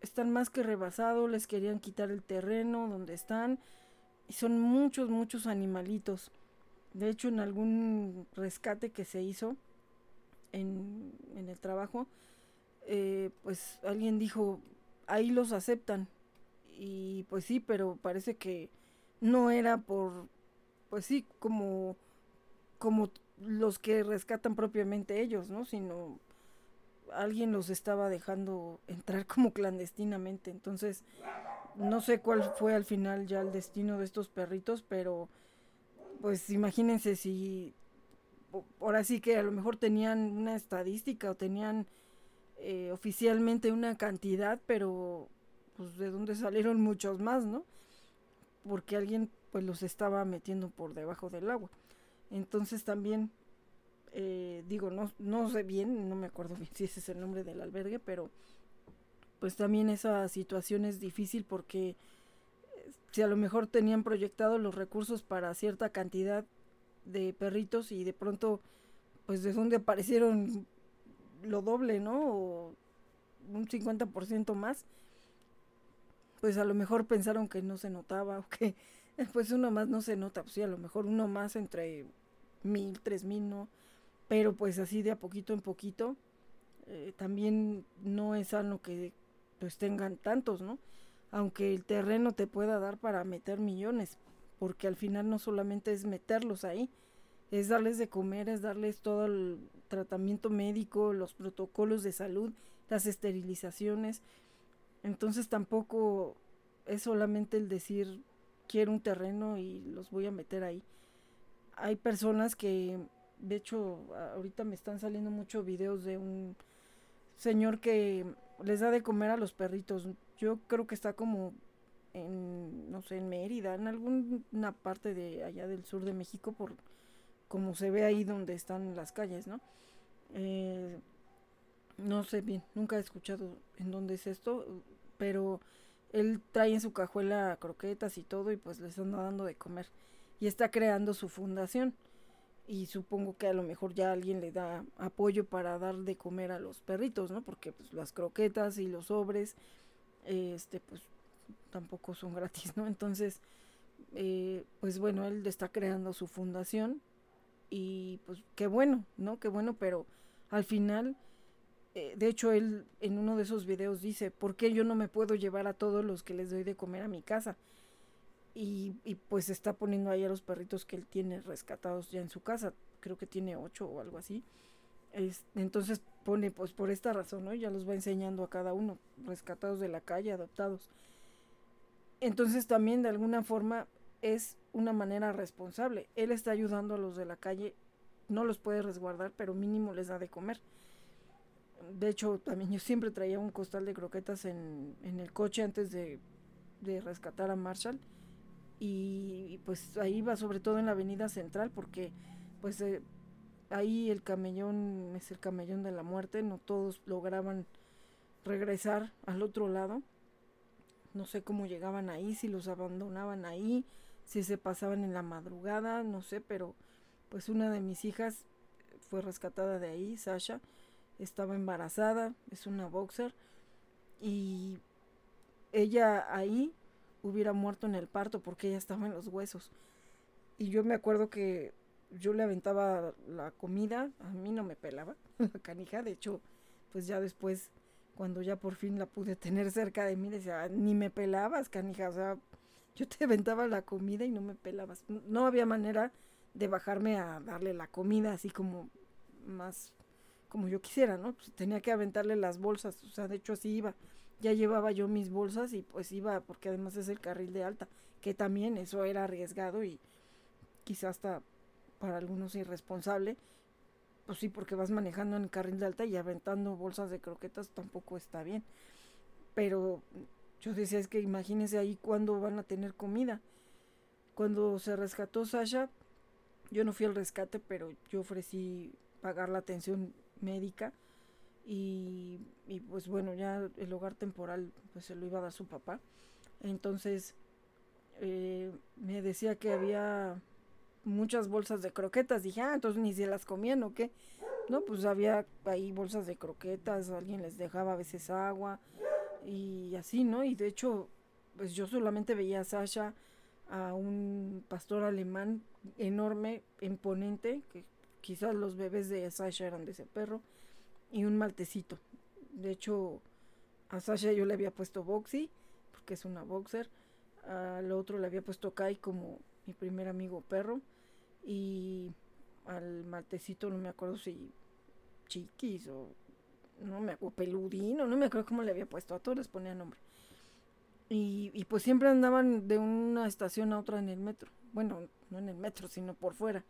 están más que rebasados, les querían quitar el terreno donde están, y son muchos, muchos animalitos. De hecho, en algún rescate que se hizo en, en el trabajo, eh, pues alguien dijo, ahí los aceptan. Y pues sí, pero parece que no era por, pues sí, como, como los que rescatan propiamente ellos, ¿no? Sino alguien los estaba dejando entrar como clandestinamente. Entonces, no sé cuál fue al final ya el destino de estos perritos, pero pues imagínense si ahora sí que a lo mejor tenían una estadística o tenían eh, oficialmente una cantidad, pero pues de dónde salieron muchos más, ¿no? Porque alguien pues los estaba metiendo por debajo del agua. Entonces también eh, digo, no, no sé bien, no me acuerdo bien [LAUGHS] si ese es el nombre del albergue, pero pues también esa situación es difícil porque eh, si a lo mejor tenían proyectado los recursos para cierta cantidad de perritos y de pronto pues de dónde aparecieron lo doble, ¿no? O un 50% más, pues a lo mejor pensaron que no se notaba o que [LAUGHS] pues uno más no se nota, pues sí, a lo mejor uno más entre mil, tres mil, ¿no? pero pues así de a poquito en poquito, eh, también no es sano que pues tengan tantos, ¿no? Aunque el terreno te pueda dar para meter millones, porque al final no solamente es meterlos ahí, es darles de comer, es darles todo el tratamiento médico, los protocolos de salud, las esterilizaciones. Entonces tampoco es solamente el decir quiero un terreno y los voy a meter ahí. Hay personas que de hecho, ahorita me están saliendo muchos videos de un señor que les da de comer a los perritos. Yo creo que está como en, no sé, en Mérida, en alguna parte de allá del sur de México, por como se ve ahí donde están las calles, ¿no? Eh, no sé bien, nunca he escuchado en dónde es esto, pero él trae en su cajuela croquetas y todo y pues les anda dando de comer. Y está creando su fundación y supongo que a lo mejor ya alguien le da apoyo para dar de comer a los perritos, ¿no? Porque pues las croquetas y los sobres, este, pues tampoco son gratis, ¿no? Entonces, eh, pues bueno, él está creando su fundación y pues qué bueno, ¿no? Qué bueno, pero al final, eh, de hecho, él en uno de esos videos dice, ¿por qué yo no me puedo llevar a todos los que les doy de comer a mi casa? Y, pues está poniendo ahí a los perritos que él tiene rescatados ya en su casa. Creo que tiene ocho o algo así. Es, entonces pone pues por esta razón, ¿no? Ya los va enseñando a cada uno, rescatados de la calle, adoptados. Entonces también de alguna forma es una manera responsable. Él está ayudando a los de la calle, no los puede resguardar, pero mínimo les da de comer. De hecho, también yo siempre traía un costal de croquetas en, en el coche antes de, de rescatar a Marshall y pues ahí va sobre todo en la avenida central porque pues eh, ahí el camellón es el camellón de la muerte, no todos lograban regresar al otro lado, no sé cómo llegaban ahí, si los abandonaban ahí, si se pasaban en la madrugada, no sé, pero pues una de mis hijas fue rescatada de ahí, Sasha, estaba embarazada, es una boxer y ella ahí hubiera muerto en el parto porque ella estaba en los huesos. Y yo me acuerdo que yo le aventaba la comida, a mí no me pelaba [LAUGHS] la canija, de hecho, pues ya después, cuando ya por fin la pude tener cerca de mí, decía, ni me pelabas, canija, o sea, [LAUGHS] yo te aventaba la comida y no me pelabas. No había manera de bajarme a darle la comida así como más como yo quisiera, ¿no? Pues tenía que aventarle las bolsas, o sea, de hecho así iba ya llevaba yo mis bolsas y pues iba, porque además es el carril de alta, que también eso era arriesgado y quizás hasta para algunos irresponsable. Pues sí, porque vas manejando en el carril de alta y aventando bolsas de croquetas tampoco está bien. Pero yo decía, es que imagínense ahí cuándo van a tener comida. Cuando se rescató Sasha, yo no fui al rescate, pero yo ofrecí pagar la atención médica y, pues bueno, ya el hogar temporal pues se lo iba a dar su papá. Entonces eh, me decía que había muchas bolsas de croquetas. Dije, ah, entonces ni se las comían o qué. No, pues había ahí bolsas de croquetas, alguien les dejaba a veces agua y así, ¿no? Y de hecho, pues yo solamente veía a Sasha, a un pastor alemán enorme, imponente, que quizás los bebés de Sasha eran de ese perro y un maltecito. De hecho, a Sasha yo le había puesto Boxy, porque es una boxer. Al otro le había puesto Kai como mi primer amigo perro. Y al maltecito, no me acuerdo si chiquis o no me acuerdo, peludino, no me acuerdo cómo le había puesto, a todos les ponía nombre. Y, y pues siempre andaban de una estación a otra en el metro. Bueno, no en el metro, sino por fuera.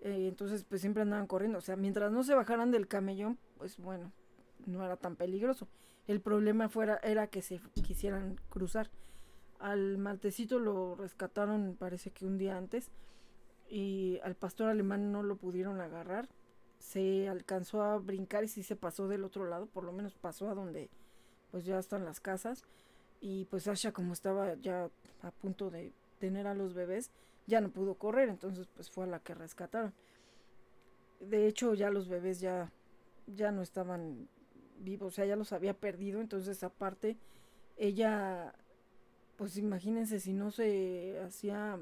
Eh, entonces pues siempre andaban corriendo. O sea, mientras no se bajaran del camellón, pues bueno, no era tan peligroso. El problema fuera era que se quisieran cruzar. Al maltecito lo rescataron parece que un día antes y al pastor alemán no lo pudieron agarrar. Se alcanzó a brincar y sí se pasó del otro lado, por lo menos pasó a donde pues ya están las casas. Y pues Asha como estaba ya a punto de tener a los bebés, ya no pudo correr, entonces pues fue a la que rescataron. De hecho ya los bebés ya, ya no estaban vivos, o sea, ya los había perdido, entonces aparte ella, pues imagínense si no se hacía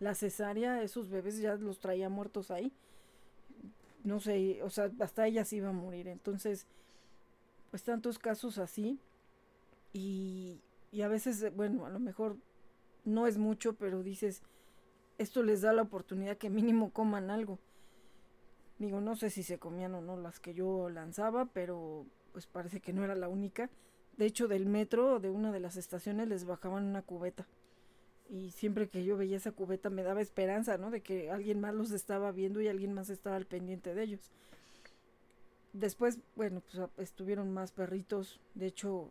la cesárea, esos bebés ya los traía muertos ahí. No sé, o sea, hasta ella se iba a morir. Entonces, pues tantos casos así. Y, y a veces, bueno, a lo mejor no es mucho, pero dices, esto les da la oportunidad que mínimo coman algo. Digo, no sé si se comían o no las que yo lanzaba, pero pues parece que no era la única. De hecho, del metro, de una de las estaciones, les bajaban una cubeta. Y siempre que yo veía esa cubeta me daba esperanza, ¿no? De que alguien más los estaba viendo y alguien más estaba al pendiente de ellos. Después, bueno, pues estuvieron más perritos. De hecho,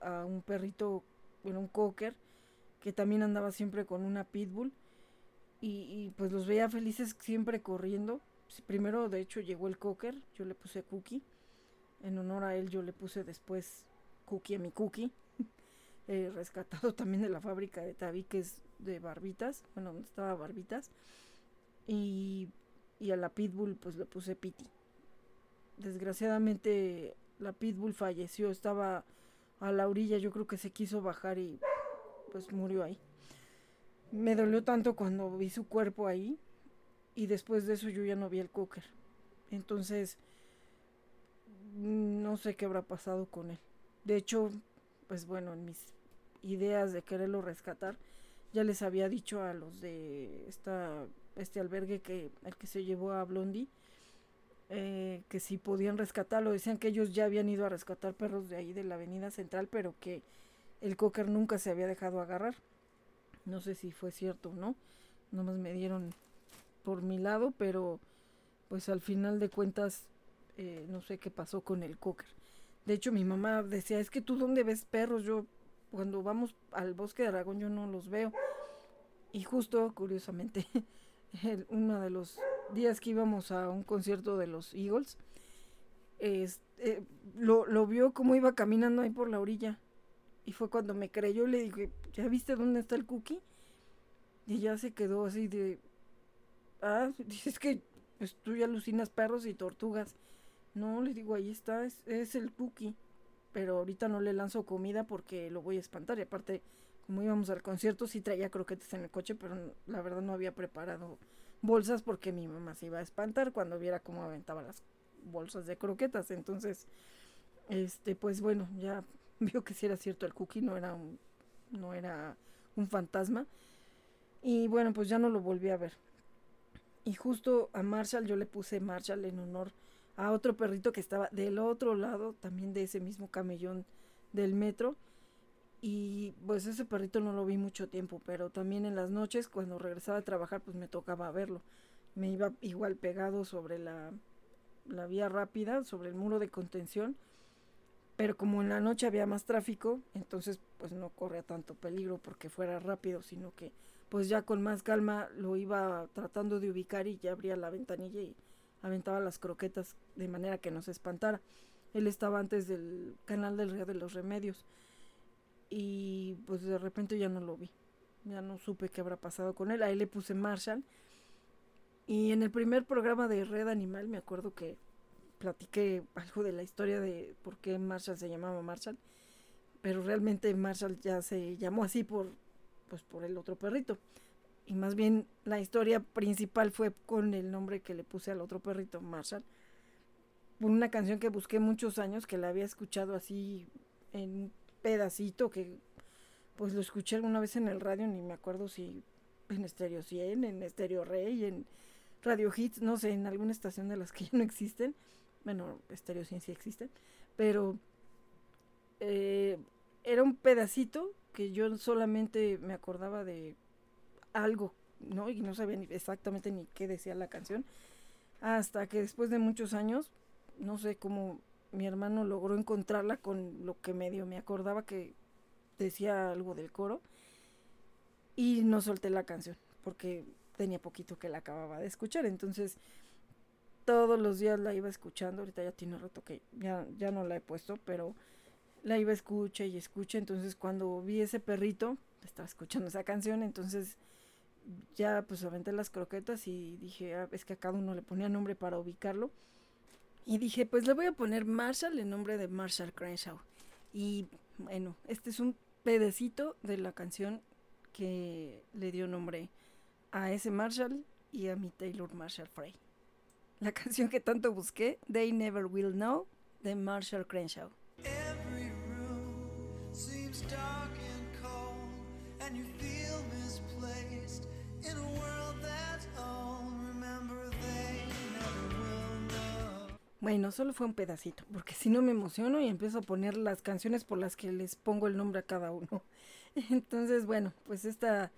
a un perrito, bueno, un cocker, que también andaba siempre con una pitbull y, pues los veía felices siempre corriendo. Primero, de hecho, llegó el cocker, yo le puse Cookie. En honor a él, yo le puse después Cookie a mi Cookie. Rescatado [LAUGHS] también de la fábrica de tabiques de barbitas. Bueno, donde estaba barbitas. Y, y a la Pitbull, pues le puse Piti. Desgraciadamente, la Pitbull falleció. Estaba a la orilla, yo creo que se quiso bajar y pues murió ahí me dolió tanto cuando vi su cuerpo ahí y después de eso yo ya no vi el cocker. Entonces, no sé qué habrá pasado con él. De hecho, pues bueno, en mis ideas de quererlo rescatar, ya les había dicho a los de esta, este albergue que el que se llevó a Blondie, eh, que si podían rescatarlo. Decían que ellos ya habían ido a rescatar perros de ahí de la avenida central, pero que el cocker nunca se había dejado agarrar. No sé si fue cierto o no. Nomás me dieron por mi lado, pero pues al final de cuentas eh, no sé qué pasó con el cocker. De hecho mi mamá decía, es que tú dónde ves perros, yo cuando vamos al bosque de Aragón yo no los veo. Y justo, curiosamente, [LAUGHS] uno de los días que íbamos a un concierto de los Eagles, eh, lo, vio como iba caminando ahí por la orilla. Y fue cuando me creyó, le dije, ¿ya viste dónde está el cookie? Y ya se quedó así de, ah, [LAUGHS] dices que pues, tú ya alucinas perros y tortugas. No, le digo, ahí está, es, el cookie. Pero ahorita no le lanzo comida porque lo voy a espantar. Y aparte, como íbamos al concierto, sí traía croquetes en el coche, pero la verdad no había preparado bolsas porque mi mamá se iba a espantar cuando viera cómo aventaba las bolsas de croquetas. Entonces, este, pues bueno, ya [LAUGHS] vio que si era cierto el cookie, no era un, no era un fantasma. Y bueno, pues ya no lo volví a ver. Y justo a Marshall yo le puse Marshall en honor a otro perrito que estaba del otro lado, también de ese mismo camellón del metro. Y pues ese perrito no lo vi mucho tiempo, pero también en las noches cuando regresaba a trabajar pues me tocaba verlo. Me iba igual pegado sobre la, la vía rápida, sobre el muro de contención pero como en la noche había más tráfico, entonces pues no corría tanto peligro porque fuera rápido, sino que pues ya con más calma lo iba tratando de ubicar y ya abría la ventanilla y aventaba las croquetas de manera que no se espantara. Él estaba antes del canal del Río de los Remedios y pues de repente ya no lo vi. Ya no supe qué habrá pasado con él. Ahí le puse Marshall. Y en el primer programa de Red Animal me acuerdo que platiqué algo de la historia de por qué Marshall se llamaba Marshall, pero realmente Marshall ya se llamó así por, pues por el otro perrito. Y más bien la historia principal fue con el nombre que le puse al otro perrito, Marshall, por una canción que busqué muchos años, que la había escuchado así en un pedacito, que pues lo escuché alguna vez en el radio, ni me acuerdo si en Estéreo 100, en Estéreo Rey, en radio hits, no sé, en alguna estación de las que [LAUGHS] ya no existen. Bueno, Stereo sí, sí existen, pero eh, era un pedacito que yo solamente me acordaba de algo, ¿no? Y no sabía ni exactamente ni qué decía la canción. Hasta que después de muchos años, no sé cómo mi hermano logró encontrarla con lo que medio me acordaba que decía algo del coro. Y no solté la canción, porque tenía poquito que la acababa de escuchar. Entonces, todos los días la iba escuchando. Ahorita ya tiene rato que ya, ya no la he puesto, pero la iba a escuchar y escucha. Entonces, cuando vi ese perrito, estaba escuchando esa canción. Entonces, ya pues aventé las croquetas y dije, ah, es que a cada uno le ponía nombre para ubicarlo. Y dije, pues le voy a poner Marshall en nombre de Marshall Crenshaw. Y bueno, este es un pedacito de la canción que le dio nombre a ese Marshall y a mi Taylor Marshall Frey. La [LAUGHS] canción que tanto busqué, They Never Will Know, de Marshall Crenshaw. Bueno, solo fue un pedacito, porque si no me emociono y empiezo a poner las canciones por las que les pongo el nombre a cada uno. [LAUGHS] Entonces, bueno, pues esta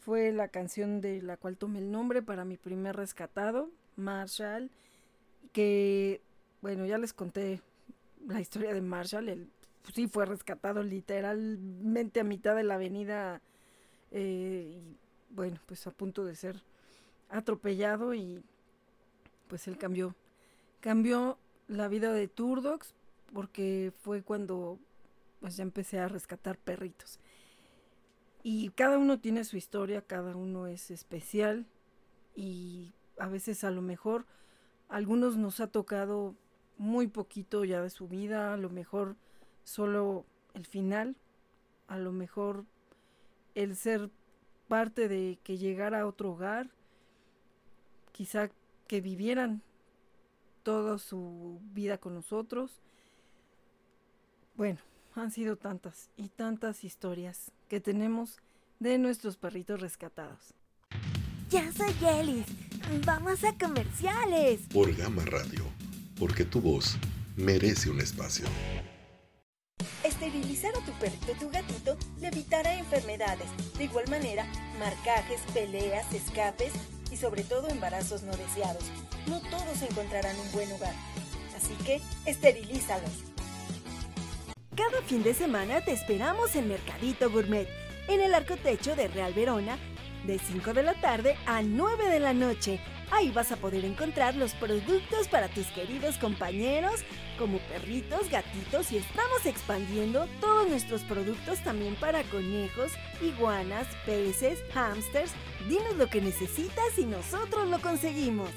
fue la canción de la cual tomé el nombre para mi primer rescatado, Marshall, que, bueno, ya les conté la historia de Marshall, él sí fue rescatado literalmente a mitad de la avenida eh, y, bueno, pues a punto de ser atropellado y pues él cambió cambió la vida de Turdox porque fue cuando pues ya empecé a rescatar perritos. Y cada uno tiene su historia, cada uno es especial y a veces a lo mejor a algunos nos ha tocado muy poquito ya de su vida, a lo mejor solo el final, a lo mejor el ser parte de que llegara a otro hogar, quizá que vivieran toda su vida con nosotros. Bueno, han sido tantas y tantas historias que tenemos de nuestros perritos rescatados. Ya soy Yelis. Vamos a comerciales. Por Gama Radio, porque tu voz merece un espacio. Esterilizar a tu perrito tu gatito le evitará enfermedades. De igual manera, marcajes, peleas, escapes y sobre todo embarazos no deseados. No todos encontrarán un buen hogar, así que esterilízalos. Cada fin de semana te esperamos en Mercadito Gourmet, en el arco techo de Real Verona, de 5 de la tarde a 9 de la noche. Ahí vas a poder encontrar los productos para tus queridos compañeros, como perritos, gatitos y estamos expandiendo todos nuestros productos también para conejos, iguanas, peces, hámsters. Dinos lo que necesitas y nosotros lo conseguimos.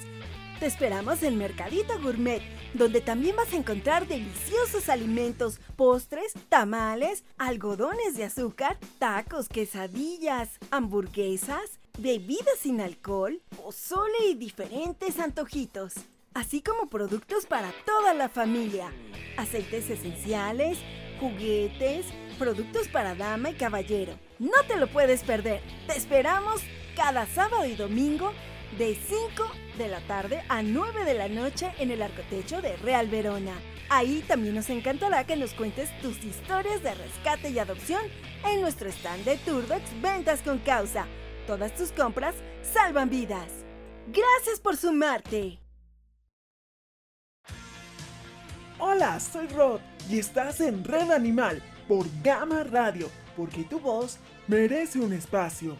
Te esperamos en Mercadito Gourmet, donde también vas a encontrar deliciosos alimentos, postres, tamales, algodones de azúcar, tacos, quesadillas, hamburguesas, bebidas sin alcohol, pozole y diferentes antojitos, así como productos para toda la familia, aceites esenciales, juguetes, productos para dama y caballero. No te lo puedes perder. Te esperamos cada sábado y domingo de 5 de la tarde a 9 de la noche en el arcotecho de Real Verona. Ahí también nos encantará que nos cuentes tus historias de rescate y adopción en nuestro stand de Turbox Ventas con Causa. Todas tus compras salvan vidas. Gracias por sumarte. Hola, soy Rod y estás en Red Animal por Gama Radio, porque tu voz merece un espacio.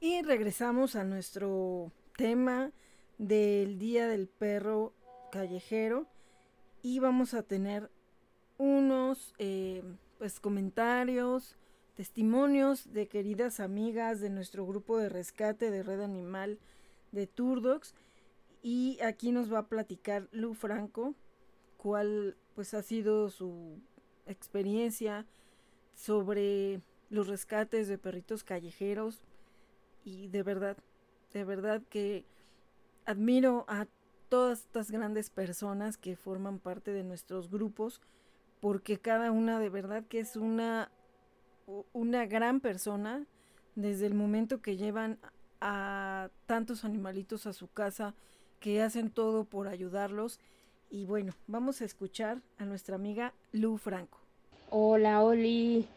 Y regresamos a nuestro tema del Día del Perro Callejero y vamos a tener unos eh, pues comentarios, testimonios de queridas amigas de nuestro grupo de rescate de Red Animal de Turdox. Y aquí nos va a platicar Lu Franco cuál pues ha sido su experiencia sobre los rescates de perritos callejeros. Y de verdad, de verdad que admiro a todas estas grandes personas que forman parte de nuestros grupos, porque cada una de verdad que es una, una gran persona, desde el momento que llevan a tantos animalitos a su casa, que hacen todo por ayudarlos. Y bueno, vamos a escuchar a nuestra amiga Lu Franco. Hola, Oli.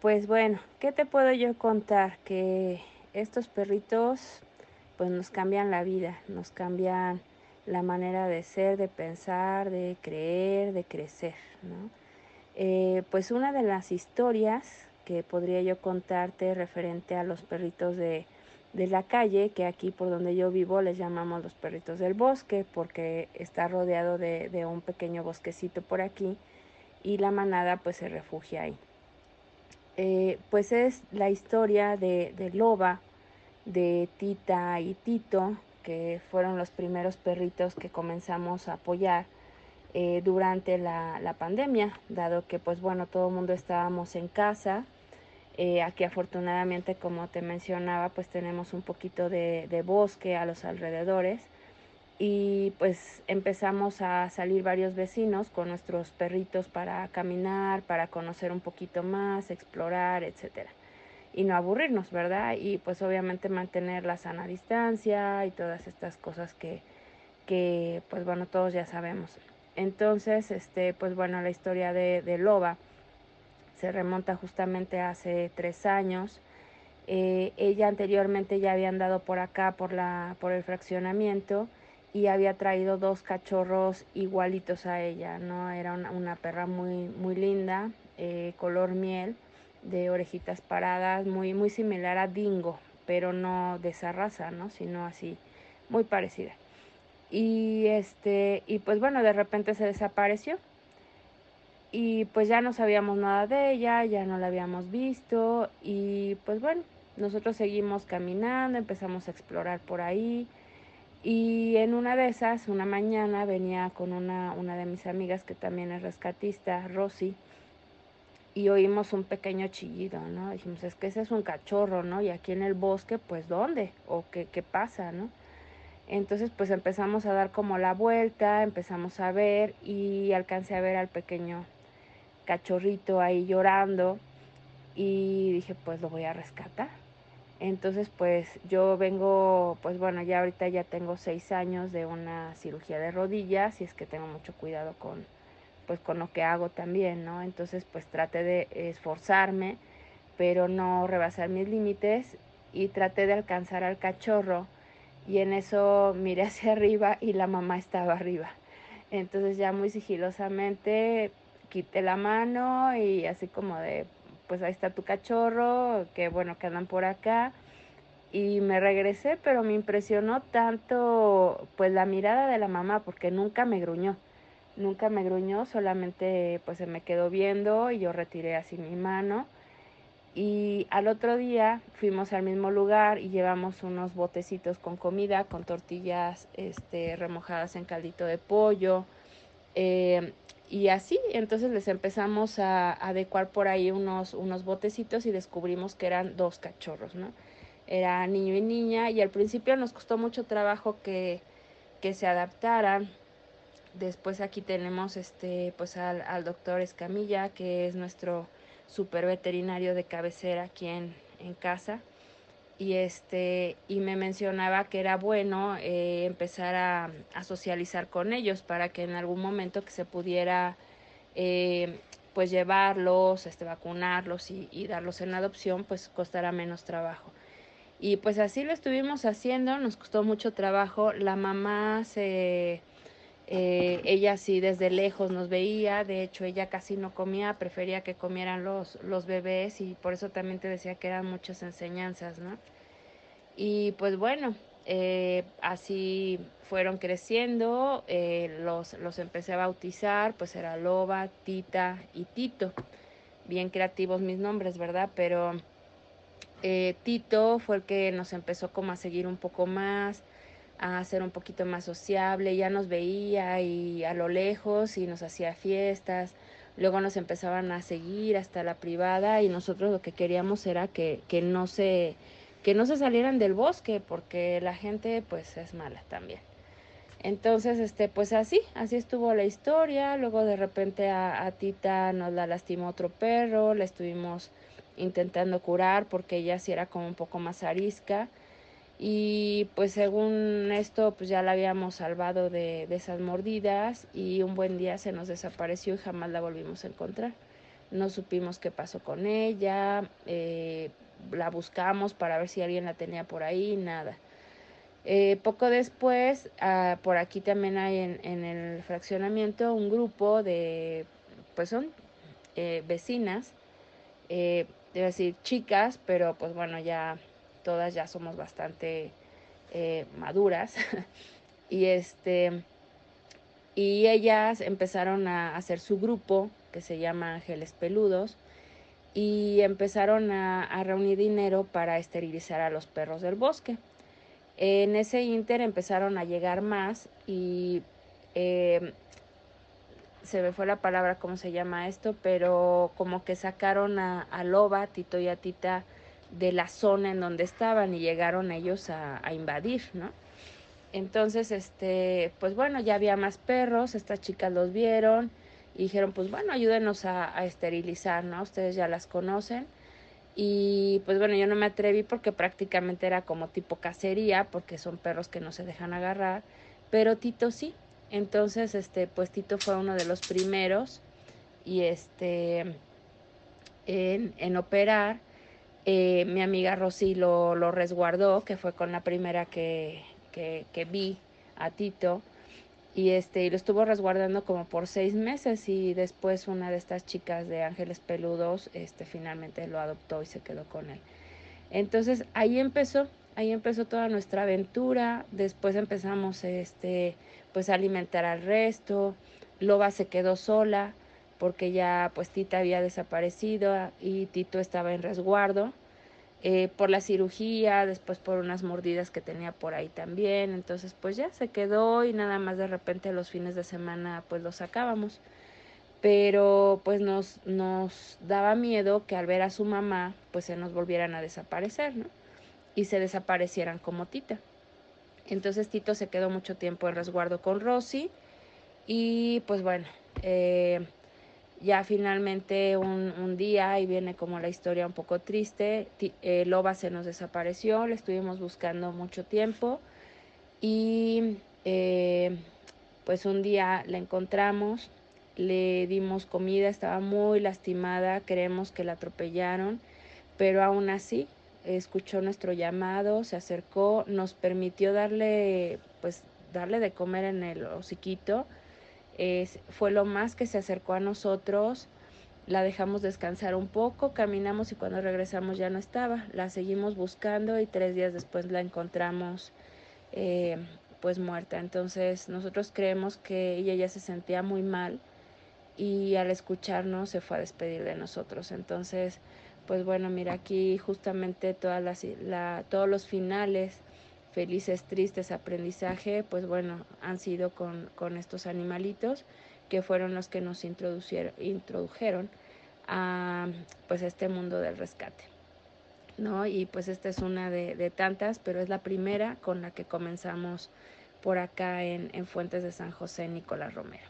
Pues bueno, ¿qué te puedo yo contar? Que estos perritos pues nos cambian la vida, nos cambian la manera de ser, de pensar, de creer, de crecer, ¿no? Eh, pues una de las historias que podría yo contarte referente a los perritos de, la calle, que aquí por donde yo vivo les llamamos los perritos del bosque, porque está rodeado de, un pequeño bosquecito por aquí y la manada pues se refugia ahí. Eh, pues es la historia de, Loba, de Tita y Tito, que fueron los primeros perritos que comenzamos a apoyar eh, durante la, la, pandemia, dado que pues bueno, todo el mundo estábamos en casa, eh, aquí afortunadamente, como te mencionaba, pues tenemos un poquito de, bosque a los alrededores y pues empezamos a salir varios vecinos con nuestros perritos para caminar, para conocer un poquito más, explorar, etcétera. Y no aburrirnos, ¿verdad? Y pues obviamente mantener la sana distancia y todas estas cosas que, que pues bueno, todos ya sabemos. Entonces, este, pues bueno, la historia de, Loba se remonta justamente hace tres años. Eh, ella anteriormente ya había andado por acá, por, la, por el fraccionamiento, y había traído dos cachorros igualitos a ella, ¿no? Era una, perra muy, muy linda, eh, color miel, de orejitas paradas, muy, muy similar a Dingo, pero no de esa raza, ¿no? Sino así, muy parecida. Y este, y pues bueno, de repente se desapareció y pues ya no sabíamos nada de ella, ya no la habíamos visto y pues bueno, nosotros seguimos caminando, empezamos a explorar por ahí y en una de esas, una mañana venía con una, una de mis amigas que también es rescatista, Rosy, y oímos un pequeño chillido, ¿no? Dijimos, es que ese es un cachorro, ¿no? Y aquí en el bosque, pues ¿dónde? ¿O qué, qué pasa, ¿no? Entonces pues empezamos a dar como la vuelta, empezamos a ver y alcancé a ver al pequeño cachorrito ahí llorando y dije pues lo voy a rescatar. Entonces pues yo vengo, pues bueno, ya ahorita ya tengo seis años de una cirugía de rodillas y es que tengo mucho cuidado con pues con lo que hago también, ¿no? Entonces pues traté de esforzarme, pero no rebasar mis límites y traté de alcanzar al cachorro y en eso miré hacia arriba y la mamá estaba arriba. Entonces ya muy sigilosamente quité la mano y así como de, pues ahí está tu cachorro, que bueno, que andan por acá. Y me regresé, pero me impresionó tanto pues la mirada de la mamá, porque nunca me gruñó, nunca me gruñó, solamente pues se me quedó viendo y yo retiré así mi mano. Y al otro día fuimos al mismo lugar y llevamos unos botecitos con comida, con tortillas este, remojadas en caldito de pollo, eh, y así, entonces les empezamos a, adecuar por ahí unos, unos botecitos y descubrimos que eran dos cachorros, ¿no? Era niño y niña y al principio nos costó mucho trabajo que, que se adaptaran. Después aquí tenemos este, pues al, al doctor Escamilla, que es nuestro super veterinario de cabecera aquí en, en casa. Y este y me mencionaba que era bueno eh, empezar a, socializar con ellos para que en algún momento que se pudiera eh, pues llevarlos este vacunarlos y, y, darlos en adopción pues costará menos trabajo. Y pues así lo estuvimos haciendo nos costó mucho trabajo. La mamá se eh, ella sí desde lejos nos veía, de hecho ella casi no comía, prefería que comieran los, los bebés y por eso también te decía que eran muchas enseñanzas, ¿no? Y pues bueno, eh, así fueron creciendo, eh, los, los empecé a bautizar, pues era Loba, Tita y Tito. Bien creativos mis nombres, ¿verdad? Pero Tito fue el que nos empezó como a seguir un poco más, a ser un poquito más sociable, ya nos veía y a lo lejos y nos hacía fiestas, luego nos empezaban a seguir hasta la privada y nosotros lo que queríamos era que, que no se que no se salieran del bosque porque la gente pues es mala también. Entonces, este, pues así, así estuvo la historia. Luego de repente a, a, Tita nos la lastimó otro perro, la estuvimos intentando curar porque ella sí era como un poco más arisca y pues según esto pues ya la habíamos salvado de, esas mordidas y un buen día se nos desapareció y jamás la volvimos a encontrar. No supimos qué pasó con ella, eh, la buscamos para ver si alguien la tenía por ahí, nada. Eh, poco después, ah, por aquí también hay en, el fraccionamiento un grupo de, pues son eh, vecinas, debo decir chicas, pero pues bueno, ya todas ya somos bastante eh, maduras. [LAUGHS] y este y ellas empezaron a hacer su grupo que se llama Ángeles Peludos y empezaron a, reunir dinero para esterilizar a los perros del bosque. En ese inter empezaron a llegar más y eh, se me fue la palabra cómo se llama esto, pero como que sacaron a, a Loba, Tito y a Tita de la zona en donde estaban y llegaron ellos a, invadir, ¿no? Entonces, este, pues bueno, ya había más perros, estas chicas los vieron y dijeron, pues bueno, ayúdenos a, esterilizar, ¿no? Ustedes ya las conocen. Y pues bueno, yo no me atreví porque prácticamente era como tipo cacería, porque son perros que no se dejan agarrar, pero Tito sí. Entonces, este, pues Tito fue uno de los primeros y este, en, en operar eh, mi amiga Rosy lo, resguardó, que fue con la primera que, que, vi a Tito. Y este, y lo estuvo resguardando como por seis meses y después una de estas chicas de Ángeles Peludos este, finalmente lo adoptó y se quedó con él. Entonces ahí empezó, ahí empezó toda nuestra aventura. Después empezamos este, pues a alimentar al resto. Loba se quedó sola porque ya pues Tita había desaparecido y Tito estaba en resguardo eh, por la cirugía, después por unas mordidas que tenía por ahí también, entonces pues ya se quedó y nada más de repente los fines de semana pues lo sacábamos. Pero pues nos, nos daba miedo que al ver a su mamá pues se nos volvieran a desaparecer, ¿no? Y se desaparecieran como Tita. Entonces Tito se quedó mucho tiempo en resguardo con Rosy y pues bueno, eh, ya finalmente un, día, y viene como la historia un poco triste, eh, Loba se nos desapareció, le estuvimos buscando mucho tiempo y eh, pues un día la encontramos, le dimos comida, estaba muy lastimada, creemos que la atropellaron, pero aún así escuchó nuestro llamado, se acercó, nos permitió darle pues darle de comer en el hociquito fue lo más que se acercó a nosotros, la dejamos descansar un poco, caminamos y cuando regresamos ya no estaba, la seguimos buscando y tres días después la encontramos eh, pues muerta. Entonces nosotros creemos que ella ya se sentía muy mal y al escucharnos se fue a despedir de nosotros. Entonces, pues bueno, mira aquí justamente todas las, la, todos los finales felices, tristes, aprendizaje, pues bueno, han sido con, con estos animalitos que fueron los que nos introdujeron a pues este mundo del rescate. ¿no? Y pues esta es una de, tantas, pero es la primera con la que comenzamos por acá en, en Fuentes de San José, Nicolás Romero.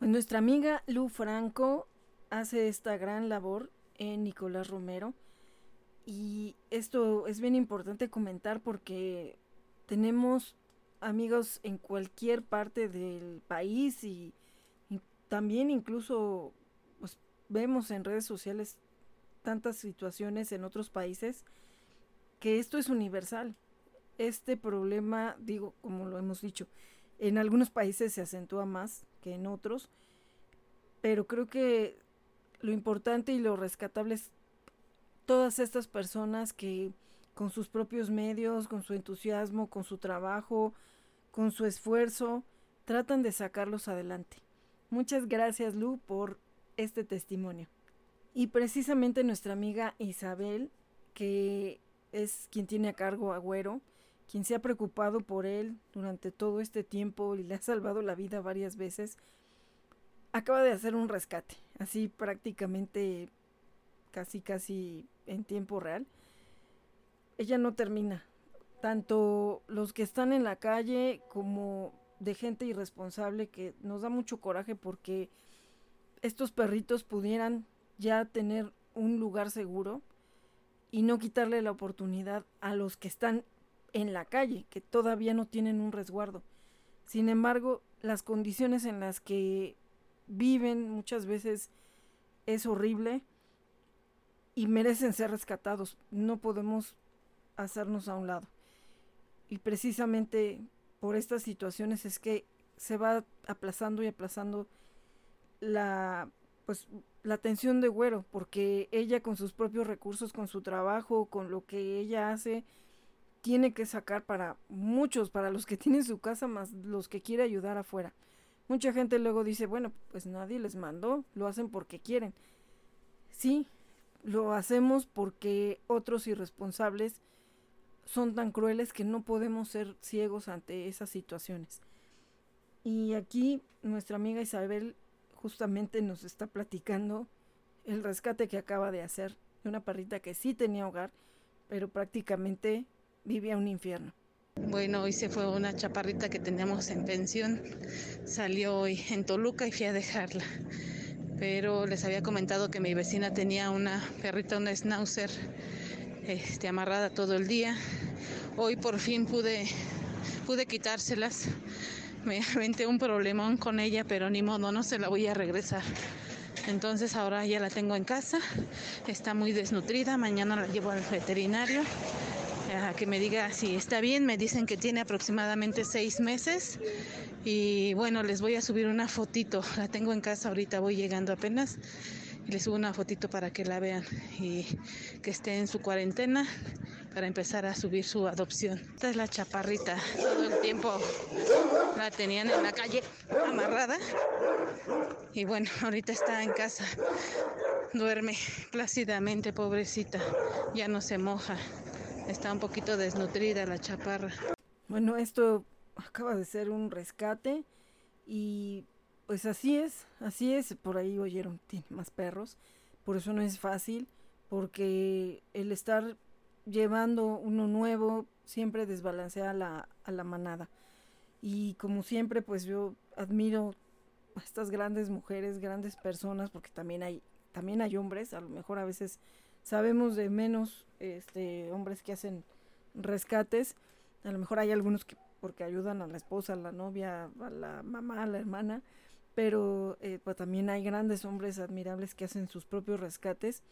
Pues nuestra amiga Lu Franco hace esta gran labor en Nicolás Romero y esto es bien importante comentar porque tenemos amigos en cualquier parte del país y, también incluso pues, vemos en redes sociales tantas situaciones en otros países que esto es universal. Este problema, digo, como lo hemos dicho, en algunos países se acentúa más que en otros, pero creo que lo importante y lo rescatable es todas estas personas que con sus propios medios, con su entusiasmo, con su trabajo, con su esfuerzo, tratan de sacarlos adelante. Muchas gracias Lu por este testimonio. Y precisamente nuestra amiga Isabel, que es quien tiene a cargo a Agüero, quien se ha preocupado por él durante todo este tiempo y le ha salvado la vida varias veces, acaba de hacer un rescate, así prácticamente casi casi en tiempo real, ella no termina. Tanto los que están en la calle como de gente irresponsable que nos da mucho coraje porque estos perritos pudieran ya tener un lugar seguro y no quitarle la oportunidad a los que están en la calle, que todavía no tienen un resguardo. Sin embargo, las condiciones en las que viven muchas veces es horrible y merecen ser rescatados. No podemos hacernos a un lado. Y precisamente por estas situaciones es que se va aplazando y aplazando la pues la atención de Güero, porque ella con sus propios recursos, con su trabajo, con lo que ella hace, tiene que sacar para muchos, para los que [LAUGHS] tienen su casa, más los que quiere ayudar afuera. Mucha gente luego dice, bueno, pues nadie les mandó, lo hacen porque quieren. Sí, lo hacemos porque otros irresponsables son tan crueles que no podemos ser ciegos ante esas situaciones. Y aquí nuestra amiga Isabel justamente nos está platicando el rescate que acaba de hacer de una perrita que sí tenía hogar, pero prácticamente vivía un infierno. Bueno, hoy se fue una chaparrita que teníamos en pensión. Salió hoy en Toluca y fui a dejarla. Pero les había comentado que mi vecina tenía una perrita, una schnauzer, este, amarrada todo el día. Hoy por fin pude, pude quitárselas. Me [LAUGHS] aventé un problemón con ella, pero ni modo, no se la voy a regresar. Entonces ahora ya la tengo en casa, está muy desnutrida, mañana la llevo al veterinario que me diga si está bien. Me dicen que tiene aproximadamente seis meses. Y bueno, les voy a subir una fotito. La tengo en casa ahorita, voy llegando apenas. Y les subo una fotito para que la vean y que esté en su cuarentena para empezar a subir su adopción. Esta es la chaparrita. Todo el tiempo la tenían en la calle amarrada. Y bueno, ahorita está en casa. Duerme plácidamente, pobrecita. Ya no se moja. Está un poquito desnutrida la chaparra. Bueno, esto acaba de ser un rescate y pues así es, así es. Por ahí oyeron, tiene más perros. Por eso no es fácil, porque el estar llevando uno nuevo siempre desbalancea la, a la manada. Y como siempre, pues yo admiro a estas grandes mujeres, grandes personas, porque también hay, también hay hombres, a lo mejor a veces sabemos de menos este, hombres que hacen rescates. A lo mejor hay algunos que porque ayudan a la esposa, a la novia, a la mamá, a la hermana, pero eh, pues también hay grandes hombres admirables que hacen sus propios rescates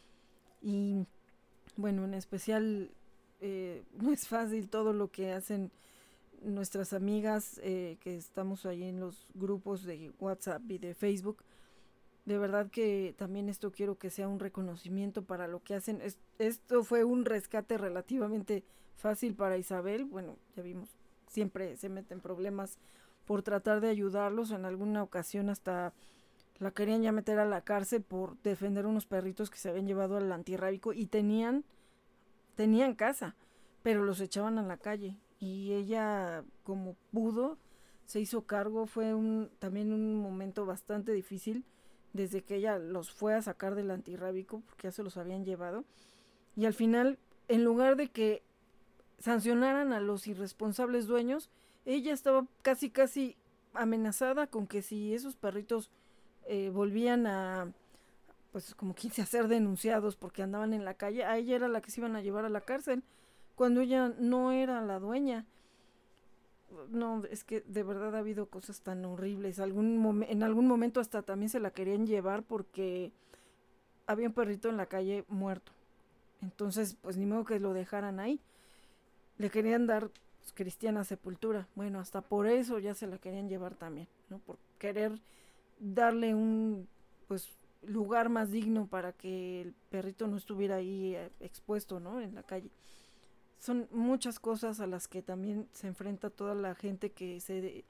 y bueno, en especial eh, [LAUGHS] no es fácil todo lo que hacen nuestras amigas eh, que estamos ahí en los grupos de WhatsApp y de Facebook de verdad que también esto quiero que sea un reconocimiento para lo que hacen. esto fue un rescate relativamente fácil para Isabel. Bueno, ya vimos, siempre se meten problemas por tratar de ayudarlos. En alguna ocasión hasta la querían ya meter a la cárcel por defender unos perritos que se habían llevado al antirrábico y tenían, tenían casa, pero los echaban a la calle. Y ella, como pudo, se hizo cargo. Fue un, también un momento bastante difícil desde que ella los fue a sacar del antirrábico, porque ya se los habían llevado. Y al final, en lugar de que sancionaran a los irresponsables dueños, ella estaba casi, casi amenazada con que si esos perritos eh, volvían a, pues como quise, a ser denunciados porque andaban en la calle, a ella era la que se iban a llevar a la cárcel, cuando ella no era la dueña no, es que de verdad ha habido cosas tan horribles. Algún en algún momento hasta también se la querían llevar porque había un perrito en la calle muerto. Entonces, pues ni modo que lo dejaran ahí. Le querían dar pues, cristiana sepultura. Bueno, hasta por eso ya se la querían llevar también, ¿no? Por querer darle un pues lugar más digno para que el perrito no estuviera ahí eh, expuesto, ¿no? En la calle son muchas cosas a las que también se enfrenta toda la gente que se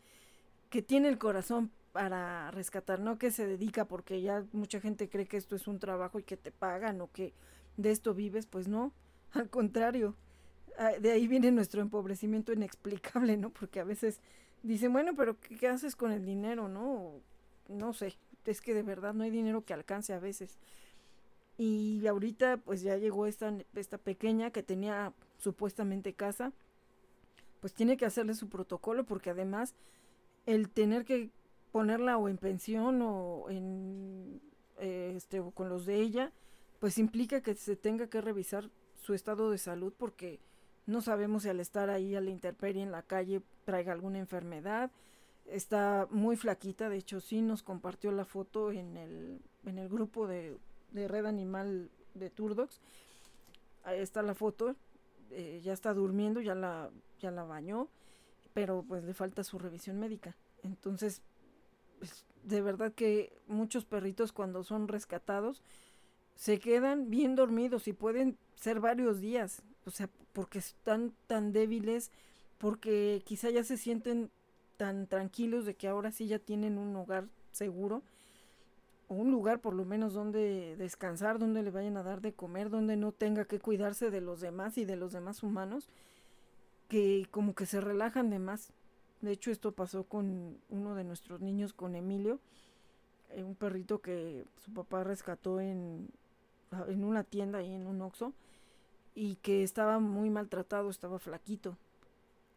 que tiene el corazón para rescatar, no que se dedica porque ya mucha gente cree que esto es un trabajo y que te pagan o que de esto vives, pues no, [LAUGHS] al contrario. Ah, de ahí viene nuestro empobrecimiento inexplicable, ¿no? Porque a veces dicen, bueno, pero ¿qué, haces con el dinero, no? No sé, es que de verdad no hay dinero que alcance a veces. Y ahorita pues ya llegó esta, esta pequeña que tenía supuestamente casa, pues tiene que hacerle su protocolo porque además el tener que ponerla o en pensión o en eh, este o con los de ella pues implica que se tenga que revisar su estado de salud porque no sabemos si al estar ahí a la intemperie en la calle traiga alguna enfermedad. Está muy flaquita, de hecho sí nos compartió la foto en el, en el grupo de, de Red Animal de Turdox. Ahí está la foto, eh, ya está durmiendo, ya la, ya la bañó, pero pues le falta su revisión médica. Entonces, pues, de verdad que muchos perritos cuando son rescatados se quedan bien dormidos y pueden ser varios días, o sea, porque están tan débiles, porque quizá ya se sienten tan tranquilos de que ahora sí ya tienen un hogar seguro un lugar por lo menos donde descansar, donde le vayan a dar de comer, donde no tenga que cuidarse de los demás y de los demás humanos, que como que se relajan de más. De hecho, esto pasó con uno de nuestros niños, con Emilio, eh, un perrito que su papá rescató en, en una tienda y en un oxo y que estaba muy maltratado, estaba flaquito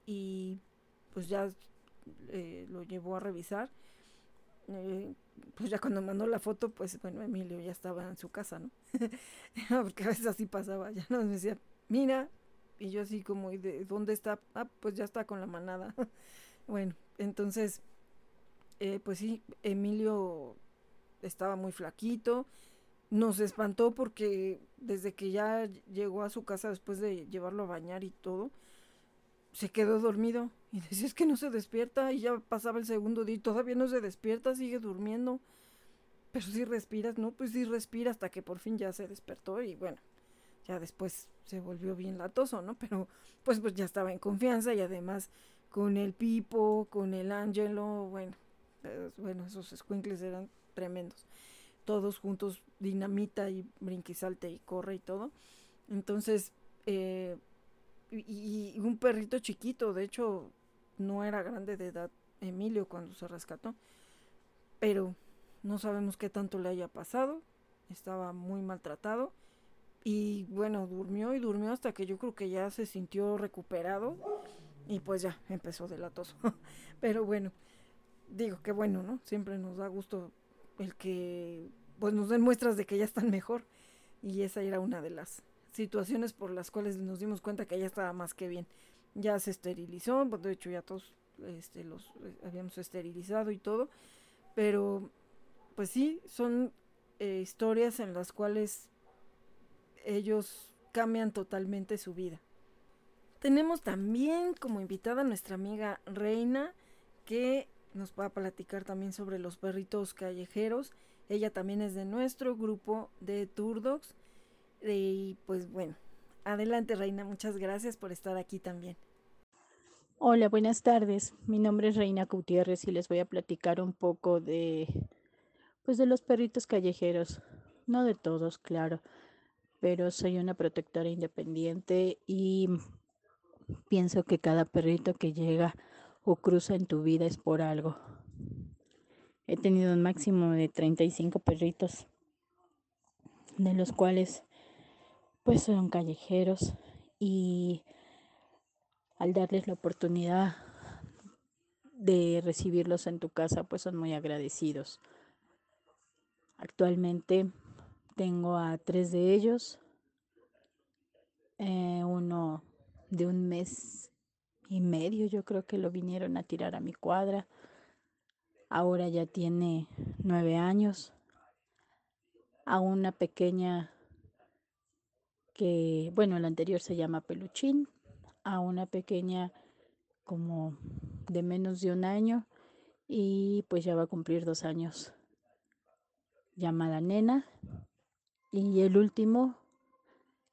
y pues ya eh, lo llevó a revisar. Eh, pues ya cuando mandó la foto, pues bueno, Emilio ya estaba en su casa, ¿no? [LAUGHS] Porque a veces así pasaba, ya nos decía, mira, y yo así como, ¿y de dónde está? Ah, pues ya está con la manada. [LAUGHS] bueno, entonces, eh, pues sí, Emilio estaba muy flaquito, nos espantó porque desde que ya llegó a su casa después de llevarlo a bañar y todo, se quedó dormido y decía es que no se despierta y ya pasaba el segundo día y todavía no se despierta, sigue durmiendo. Pero si respiras, no, pues si respira hasta que por fin ya se despertó y bueno, ya después se volvió bien latoso, ¿no? Pero pues pues ya estaba en confianza y además con el Pipo, con el Ángelo, bueno, bueno, esos squinkles eran tremendos todos juntos, dinamita y brinquisalte y corre y todo. Entonces, eh, y, un perrito chiquito, de hecho, no era grande de edad Emilio cuando se rescató, pero no sabemos qué tanto le haya pasado, estaba muy maltratado y bueno, durmió y durmió hasta que yo creo que ya se sintió recuperado y pues ya empezó de latoso. [LAUGHS] pero bueno, digo que bueno, ¿no? Siempre nos da gusto el que pues nos den muestras de que ya están mejor. Y esa era una de las situaciones por las cuales nos dimos cuenta que ya estaba más que bien. Ya se esterilizó, pues, de hecho ya todos este, los eh, habíamos esterilizado y todo. Pero pues sí, son eh, historias en las cuales ellos cambian totalmente su vida. Tenemos también como invitada a nuestra amiga Reina, que nos va a platicar también sobre los perritos callejeros. Ella también es de nuestro grupo de Turdocs. Y pues bueno, adelante Reina, muchas gracias por estar aquí también. Hola, buenas tardes. Mi nombre es Reina Gutiérrez y les voy a platicar un poco de pues de los perritos callejeros. No de todos, claro, pero soy una protectora independiente y pienso que cada perrito que llega o cruza en tu vida es por algo. He tenido un máximo de 35 perritos, de los cuales pues son callejeros y al darles la oportunidad de recibirlos en tu casa pues son muy agradecidos. Actualmente tengo a tres de ellos, eh, uno de un mes y medio, yo creo que lo vinieron a tirar a mi cuadra. Ahora ya tiene nueve años. A una pequeña que, bueno, la anterior se llama Peluchín. A una pequeña como de menos de un año y pues ya va a cumplir dos años llamada nena y el último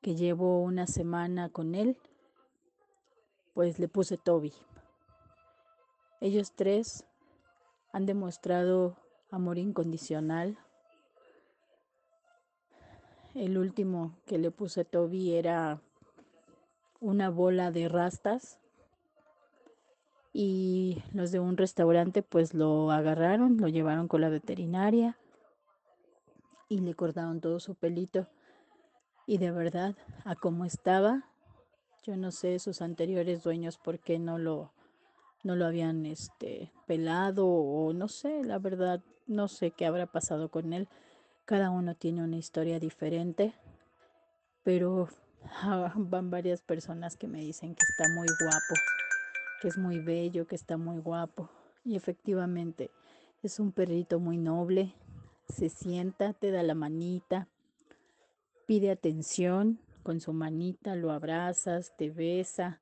que llevo una semana con él pues le puse Toby. Ellos tres han demostrado amor incondicional. El último que le puse Toby era una bola de rastas y los de un restaurante pues lo agarraron, lo llevaron con la veterinaria y le cortaron todo su pelito y de verdad a cómo estaba yo no sé sus anteriores dueños por qué no lo, no lo habían este, pelado o no sé, la verdad, no sé qué habrá pasado con él. Cada uno tiene una historia diferente, pero [LAUGHS] van varias personas que me dicen que está muy guapo, que es muy bello, que está muy guapo. Y efectivamente, es un perrito muy noble. Se sienta, te da la manita, pide atención con su manita, lo abrazas, te besa,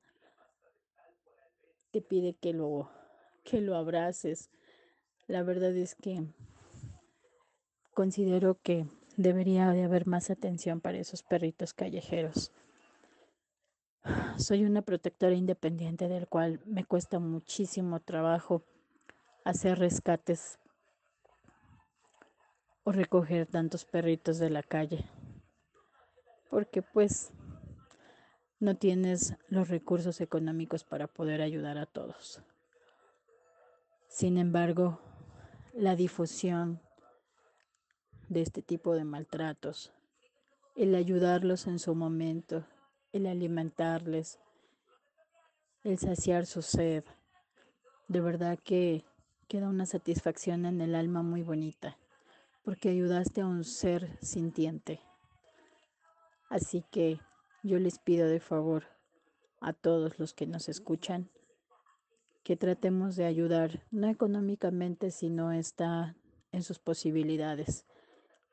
te pide que lo, que lo abraces. La verdad es que considero que debería de haber más atención para esos perritos callejeros. Soy una protectora independiente del cual me cuesta muchísimo trabajo hacer rescates o recoger tantos perritos de la calle. Porque pues no tienes los recursos económicos para poder ayudar a todos. Sin embargo, la difusión de este tipo de maltratos, el ayudarlos en su momento, el alimentarles, el saciar su sed, de verdad que queda una satisfacción en el alma muy bonita, porque ayudaste a un ser sintiente. Así que yo les pido de favor a todos los que nos escuchan que tratemos de ayudar, no económicamente, si no está en sus posibilidades,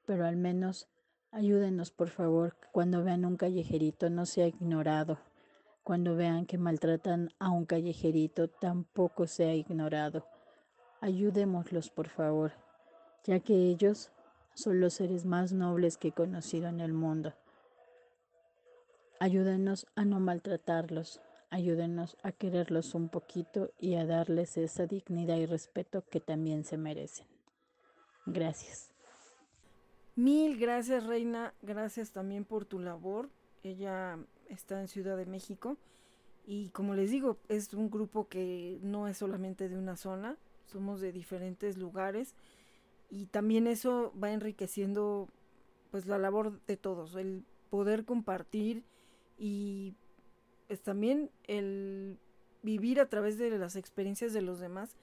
pero al menos ayúdenos por favor cuando vean un callejerito no sea ignorado, cuando vean que maltratan a un callejerito tampoco sea ignorado. Ayudémoslos por favor, ya que ellos son los seres más nobles que he conocido en el mundo. Ayúdenos a no maltratarlos, ayúdenos a quererlos un poquito y a darles esa dignidad y respeto que también se merecen. Gracias. Mil gracias, Reina. Gracias también por tu labor. Ella está en Ciudad de México. Y como les digo, es un grupo que no es solamente de una zona, somos de diferentes lugares. Y también eso va enriqueciendo pues la labor de todos, el poder compartir y pues también el vivir a través de las experiencias de los demás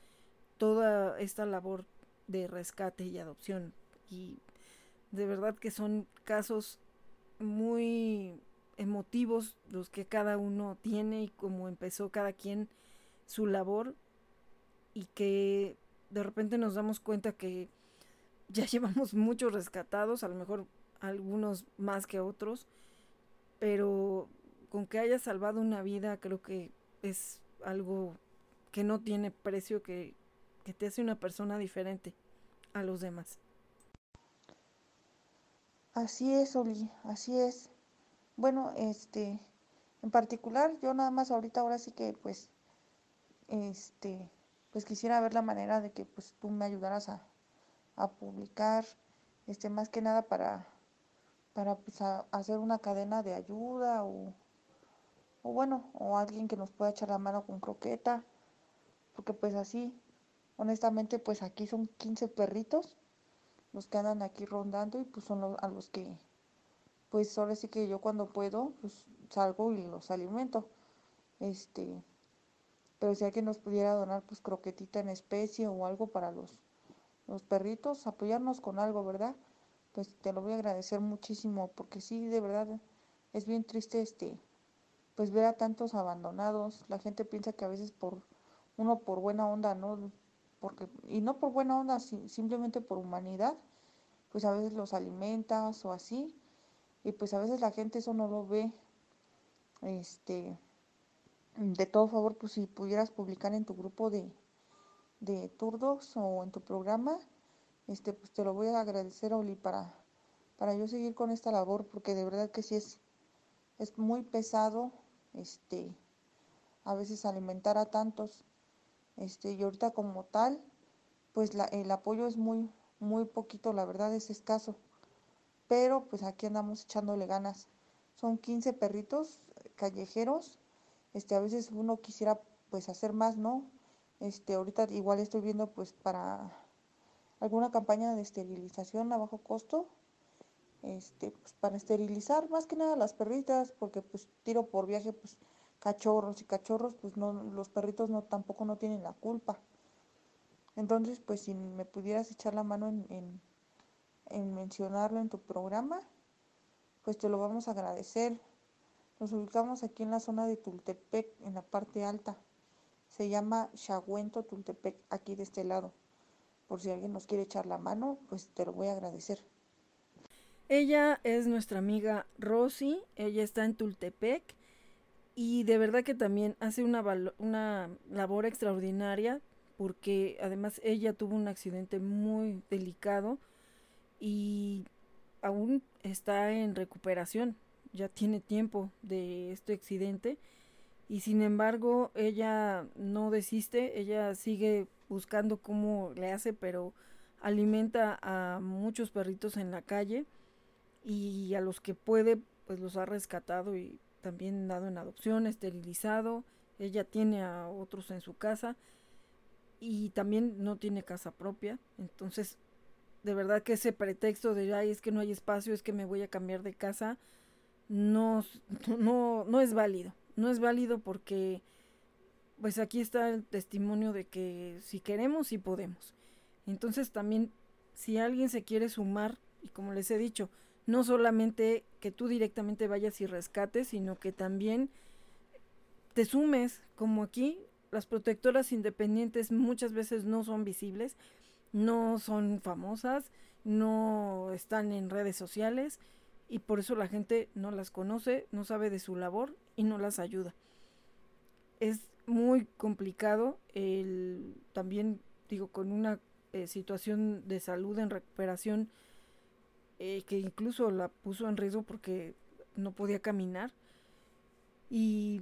toda esta labor de rescate y adopción. Y de verdad que son casos muy emotivos los que cada uno tiene y cómo empezó cada quien su labor y que de repente nos damos cuenta que ya [LAUGHS] llevamos muchos rescatados, a lo mejor algunos más que otros, pero con que haya salvado una vida creo que es algo que no tiene precio, que, que te hace una persona diferente a los demás. Así es, Oli, así es. Bueno, este, en particular, yo nada más ahorita ahora sí que pues, este, pues quisiera ver la manera de que pues tú me ayudaras a, publicar, este, más que nada para, para pues, hacer una cadena de ayuda o, o bueno, o alguien que nos pueda echar la mano con croqueta, porque pues así, honestamente, pues aquí son 15 perritos los que andan aquí rondando y pues son los, a los que, pues ahora sí que yo cuando puedo, pues salgo y los alimento. Este, pero si alguien nos pudiera donar pues croquetita en especie o algo para los, los perritos, apoyarnos con algo, ¿verdad? Pues te lo voy a agradecer muchísimo porque sí, de verdad, es bien triste este, pues ver a tantos abandonados. La gente piensa que a veces por uno por buena onda, ¿no? Porque, y no por buena onda, simplemente por humanidad, pues a veces los alimentas o así, y pues a veces la gente eso no lo ve. Este, de todo favor, pues si pudieras publicar en tu grupo de, de Turdos o en tu programa, este, pues te lo voy a agradecer, Oli, para, para yo seguir con esta labor, porque de verdad que sí es, es muy pesado, este, a veces alimentar a tantos. Este, y ahorita como tal, pues la, el apoyo es muy, muy poquito, la verdad es escaso. Pero pues aquí andamos echándole ganas. Son 15 perritos callejeros. Este, a veces uno quisiera pues hacer más, ¿no? Este, ahorita igual estoy viendo pues para alguna campaña de esterilización a bajo costo. Este, pues para esterilizar más que nada las perritas, porque pues tiro por viaje pues cachorros y cachorros, pues no, los perritos no tampoco no tienen la culpa. Entonces, pues si me pudieras echar la mano en, en mencionarlo en tu programa, pues te lo vamos a agradecer. Nos ubicamos aquí en la zona de Tultepec, en la parte alta. Se llama Chagüento Tultepec, aquí de este lado. Por si alguien nos quiere echar la mano, pues te lo voy a agradecer. Ella es nuestra amiga Rosy, ella está en Tultepec y de verdad que también hace una, una labor extraordinaria porque además ella tuvo un accidente muy delicado y aún está en recuperación, ya tiene tiempo de este accidente y sin embargo ella no desiste, ella sigue buscando cómo le hace, pero alimenta a muchos perritos en la calle y a los que puede pues los ha rescatado y también dado en adopción, esterilizado. Ella tiene a otros en su casa y también no tiene casa propia. Entonces, de verdad que ese pretexto de, ay, es que no hay espacio, es que me voy a cambiar de casa, no, [LAUGHS] no, no es válido. No es válido porque, pues aquí está el testimonio de que si queremos, sí podemos. Entonces también, si alguien se quiere sumar, y como les he dicho, no solamente que tú directamente vayas y rescates, sino que también te sumes, como aquí, las protectoras independientes muchas veces no son visibles, no son famosas, no están en redes sociales y por eso la gente no las conoce, no sabe de su labor y no las ayuda. Es muy complicado el también digo con una eh, situación de salud en recuperación eh, que incluso la puso en riesgo porque no podía caminar y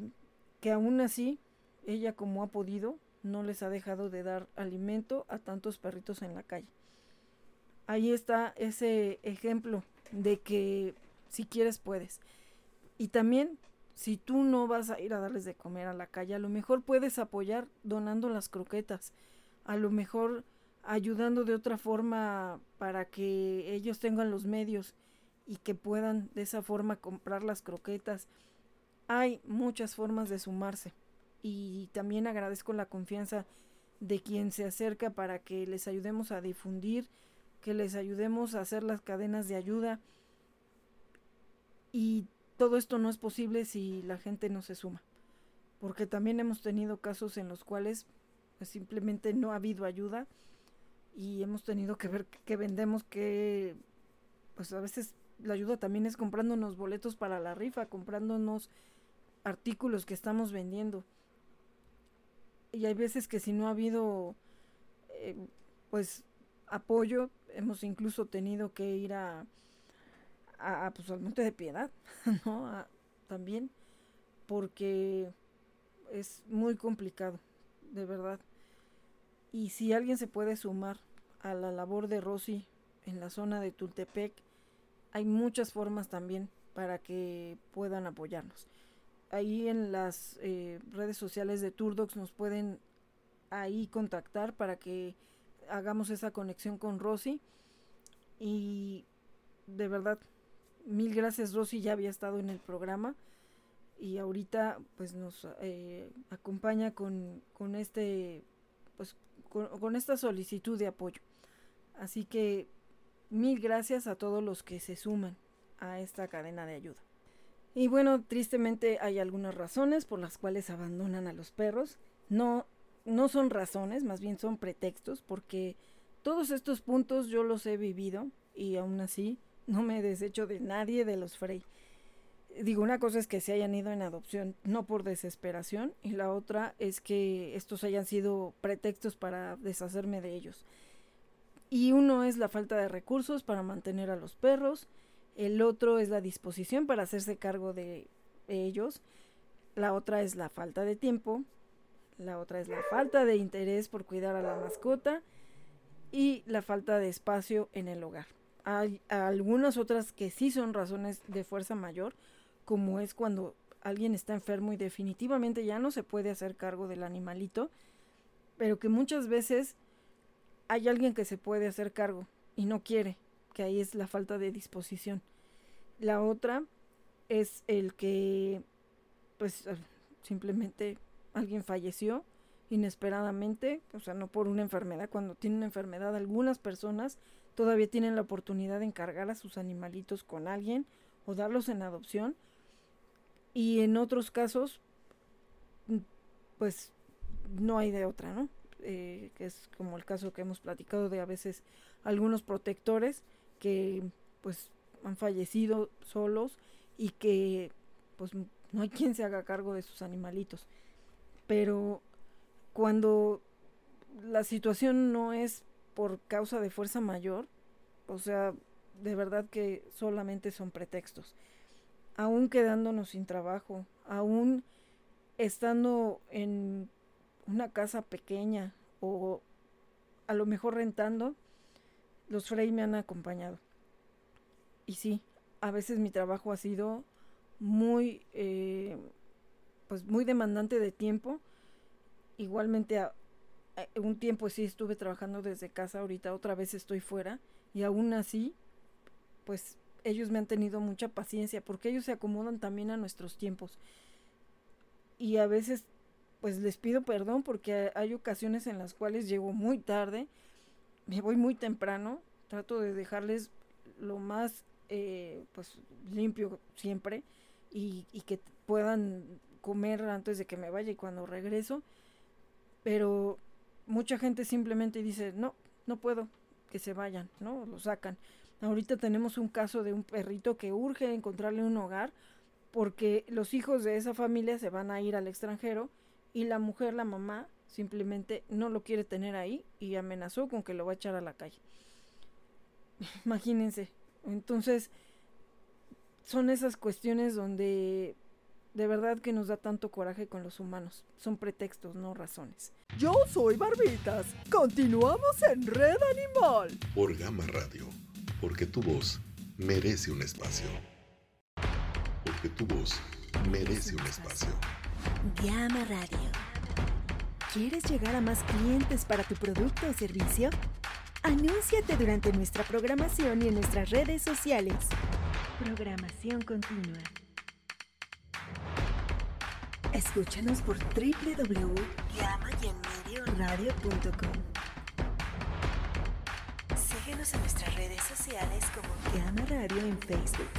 que aún así ella como ha podido no les ha dejado de dar alimento a tantos perritos en la calle. Ahí está ese ejemplo de que si quieres puedes. Y también si tú no vas a ir a darles de comer a la calle, a lo mejor puedes apoyar donando las croquetas. A lo mejor ayudando de otra forma para que ellos tengan los medios y que puedan de esa forma comprar las croquetas. Hay muchas formas de sumarse y también agradezco la confianza de quien se acerca para que les ayudemos a difundir, que les ayudemos a hacer las cadenas de ayuda y todo esto no es posible si la gente no se suma, porque también hemos tenido casos en los cuales pues, simplemente no ha habido ayuda y hemos tenido que ver que vendemos que pues a veces la ayuda también es comprándonos boletos para la rifa, comprándonos artículos que estamos vendiendo. Y hay veces que si no ha habido eh, pues apoyo, hemos incluso tenido que ir a, a, pues al Monte de Piedad, [LAUGHS] ¿no? también, porque es muy complicado, de verdad. Y si alguien se puede sumar a la labor de Rosy en la zona de Tultepec, hay muchas formas también para que puedan apoyarnos. Ahí en las eh, redes sociales de Turdox nos pueden ahí contactar para que hagamos esa conexión con Rosy. Y de verdad, mil gracias Rosy, ya había estado en el programa y ahorita pues nos eh, acompaña con, con este pues con, esta solicitud de apoyo. Así que mil gracias a todos los que se suman a esta cadena de ayuda. Y bueno, tristemente hay algunas razones por las cuales abandonan a los perros. No, no son razones, más bien son pretextos, porque todos estos puntos yo los he vivido y aún así no me deshecho de nadie de los Frey. Digo, una cosa es que se hayan ido en adopción no por desesperación y la otra es que estos hayan sido pretextos para deshacerme de ellos. Y uno es la falta de recursos para mantener a los perros, el otro es la disposición para hacerse cargo de ellos, la otra es la falta de tiempo, la otra es la falta de interés por cuidar a la mascota y la falta de espacio en el hogar. Hay algunas otras que sí son razones de fuerza mayor, como es cuando alguien está enfermo y definitivamente ya no se puede hacer cargo del animalito, pero que muchas veces hay alguien que se puede hacer cargo y no quiere, que ahí es la falta de disposición. La otra es el que pues simplemente alguien falleció inesperadamente, o sea, no por una enfermedad, cuando tienen una enfermedad, algunas personas todavía tienen la oportunidad de encargar a sus animalitos con alguien o darlos en adopción. Y en otros casos, mm, pues no hay de otra, ¿no? Eh, que es como el caso que hemos platicado de a veces algunos protectores que pues han fallecido solos y que pues no hay quien se haga cargo de sus animalitos. Pero cuando la situación no es por causa de fuerza mayor, o sea, de verdad que solamente son pretextos. Aún quedándonos sin trabajo, aún estando en una casa pequeña o a lo mejor rentando, los Frey me han acompañado. Y sí, a veces mi trabajo ha sido muy, eh, pues muy demandante de tiempo. Igualmente, a, un tiempo sí estuve trabajando desde casa, ahorita otra vez estoy fuera y aún así, pues ellos me han tenido mucha paciencia porque ellos se acomodan también a nuestros tiempos. Y a veces, pues les pido perdón porque hay ocasiones en las cuales llego muy tarde, me voy muy temprano, trato de dejarles lo más eh, pues limpio siempre y, y que puedan comer antes de que me vaya y cuando regreso. Pero mucha gente simplemente dice, no, no puedo, que se vayan, ¿no? Lo sacan. Ahorita tenemos un caso de un perrito que urge encontrarle un hogar porque los hijos de esa familia se van a ir al extranjero y la mujer, la mamá, simplemente no lo quiere tener ahí y amenazó con que lo va a echar a la calle. [LAUGHS] Imagínense. Entonces, son esas cuestiones donde de verdad que nos da tanto coraje con los humanos. Son pretextos, no razones. Yo soy Barbitas. Continuamos en Red Animal. Por Gama Radio. Porque tu voz merece un espacio. Porque tu voz merece un espacio. Gama Radio. ¿Quieres llegar a más clientes para tu producto o servicio? Anúnciate durante nuestra programación y en nuestras redes sociales. Programación continua. Escúchanos por www.gamayenmedioradio.com. Síguenos en nuestras redes sociales como Gama Radio en Facebook.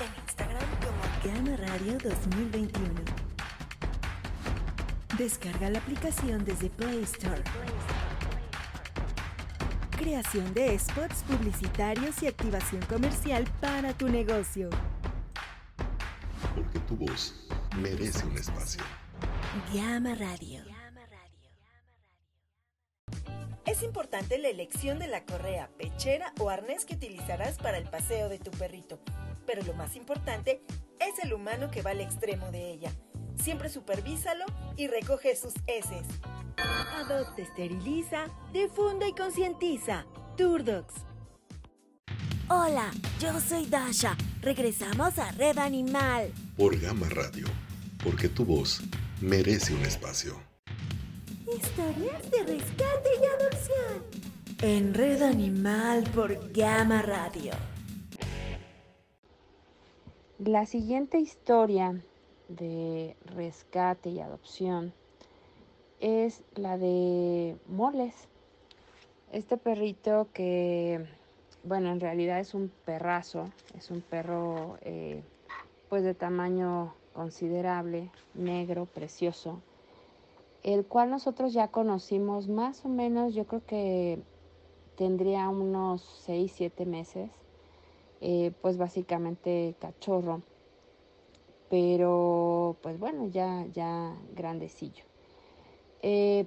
En Instagram como Gama Radio 2021. Descarga la aplicación desde Play Store. Creación de spots publicitarios y activación comercial para tu negocio. Porque tu voz merece un espacio. Llama Radio. Es importante la elección de la correa, pechera o arnés que utilizarás para el paseo de tu perrito, pero lo más importante es el humano que va al extremo de ella. Siempre supervísalo y recoge sus heces. Adopte, esteriliza, difunda y concientiza. Turdox. Hola, yo soy Dasha. Regresamos a Red Animal. Por Gama Radio porque tu voz merece un espacio. Historias de rescate y adopción. En Red Animal por Gama Radio. La siguiente historia de rescate y adopción es la de Moles. Este perrito que, bueno, en realidad es un perrazo, es un perro eh, pues de tamaño considerable, negro, precioso, el cual nosotros ya conocimos más o menos, yo creo que tendría unos 6, 7 meses, eh, pues básicamente cachorro, pero pues bueno, ya, ya grandecillo. Eh,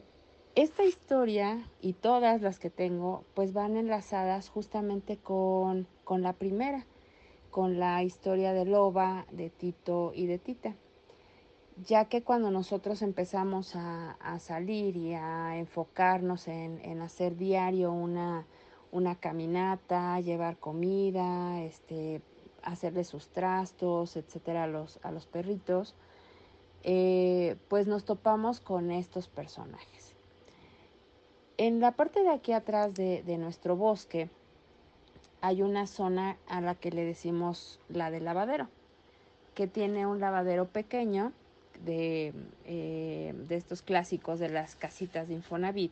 esta historia y todas las que tengo, pues van enlazadas justamente con, con la primera con la historia de Loba, de Tito y de Tita, ya que cuando nosotros empezamos a, salir y a enfocarnos en, hacer diario una, una, caminata, llevar comida, este, hacerle sus trastos, etcétera, a los, a los perritos, eh, pues nos topamos con estos personajes. En la parte de aquí atrás de nuestro bosque, hay una zona a la que le decimos la del lavadero, que tiene un lavadero pequeño de, eh, de estos clásicos de las casitas de Infonavit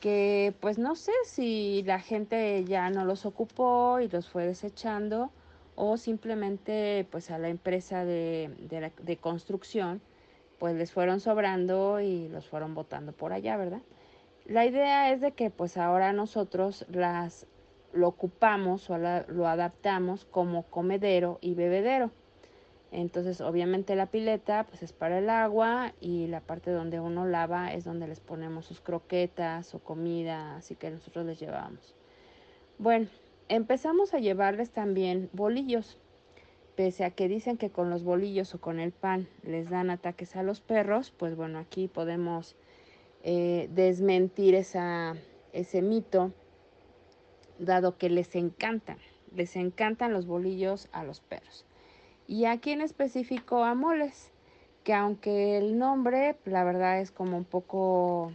que pues no sé si la gente ya no los ocupó y los fue desechando o simplemente pues a la empresa de, de, construcción pues les fueron sobrando y los fueron botando por allá, ¿verdad? La idea es de que pues ahora nosotros las lo ocupamos o lo adaptamos como comedero y bebedero. Entonces, obviamente la pileta pues es para el agua y la parte donde uno lava es donde les ponemos sus croquetas o comida, así que nosotros les llevamos. Bueno, empezamos a llevarles también bolillos. Pese a que dicen que con los bolillos o con el pan les dan ataques a los perros, pues bueno, aquí podemos eh, desmentir esa, ese mito, dado que les encantan, les encantan los bolillos a los perros. Y aquí en específico a moles, que aunque el nombre, la verdad es como un poco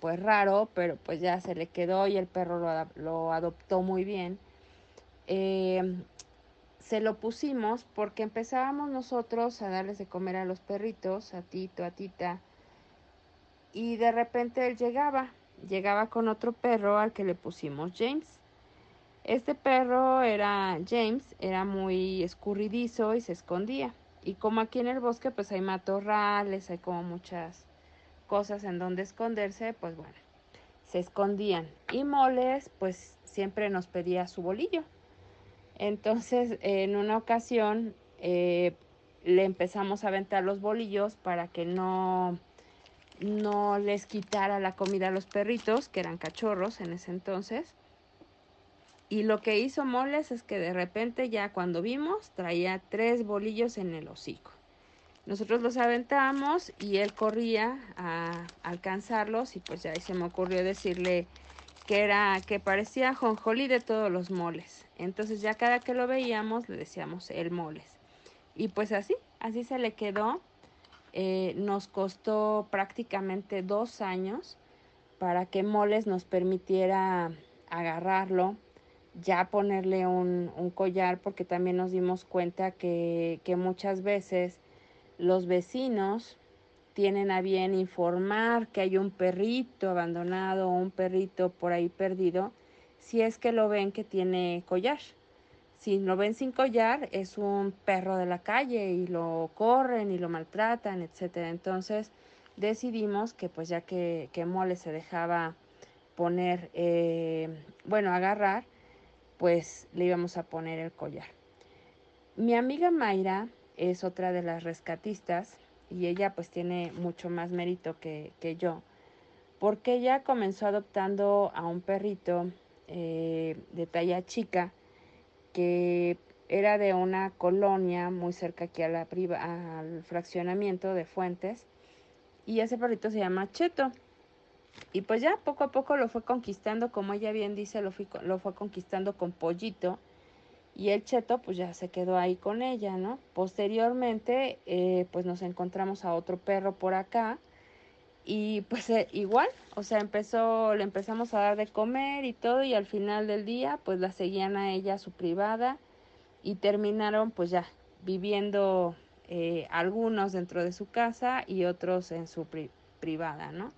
pues raro, pero pues ya se le quedó y el perro lo, lo adoptó muy bien. Eh, se lo pusimos porque empezábamos nosotros a darles de comer a los perritos, a Tito, a Tita, y de repente él llegaba, llegaba con otro perro al que le pusimos James. Este perro era James, era muy escurridizo y se escondía. Y como aquí en el bosque pues hay matorrales, hay como muchas cosas en donde esconderse, pues bueno, se escondían. Y Moles pues siempre nos pedía su bolillo. Entonces, en una ocasión eh, le empezamos a aventar los bolillos para que no, no les quitara la comida a los perritos, que eran cachorros en ese entonces. Y lo que hizo Moles es que de repente ya cuando vimos traía tres bolillos en el hocico. Nosotros los aventamos y él corría a alcanzarlos y pues ya ahí se me ocurrió decirle que era que parecía jonjolí de todos los moles. Entonces ya cada que lo veíamos le decíamos el moles. Y pues así, así se le quedó. Eh, nos costó prácticamente dos años para que moles nos permitiera agarrarlo, ya ponerle un, un collar, porque también nos dimos cuenta que, que muchas veces los vecinos tienen a bien informar que hay un perrito abandonado o un perrito por ahí perdido, si es que lo ven que tiene collar. Si lo ven sin collar, es un perro de la calle y lo corren y lo maltratan, etcétera. Entonces decidimos que pues ya que, que Mole se dejaba poner, eh, bueno, agarrar, pues le íbamos a poner el collar. Mi amiga Mayra es otra de las rescatistas y ella pues tiene mucho más mérito que, yo, porque ella comenzó adoptando a un perrito eh, de talla chica que era de una colonia muy cerca aquí al fraccionamiento de Fuentes y ese perrito se llama Cheto. Y pues ya poco a poco lo fue conquistando, como ella bien dice, lo, lo fue conquistando con pollito y el cheto pues ya se quedó ahí con ella, ¿no? Posteriormente eh, pues nos encontramos a otro perro por acá y pues eh, igual, o sea, empezó, le empezamos a dar de comer y todo y al final del día pues la seguían a ella a su privada y terminaron pues ya viviendo eh, algunos dentro de su casa y otros en su privada, ¿no?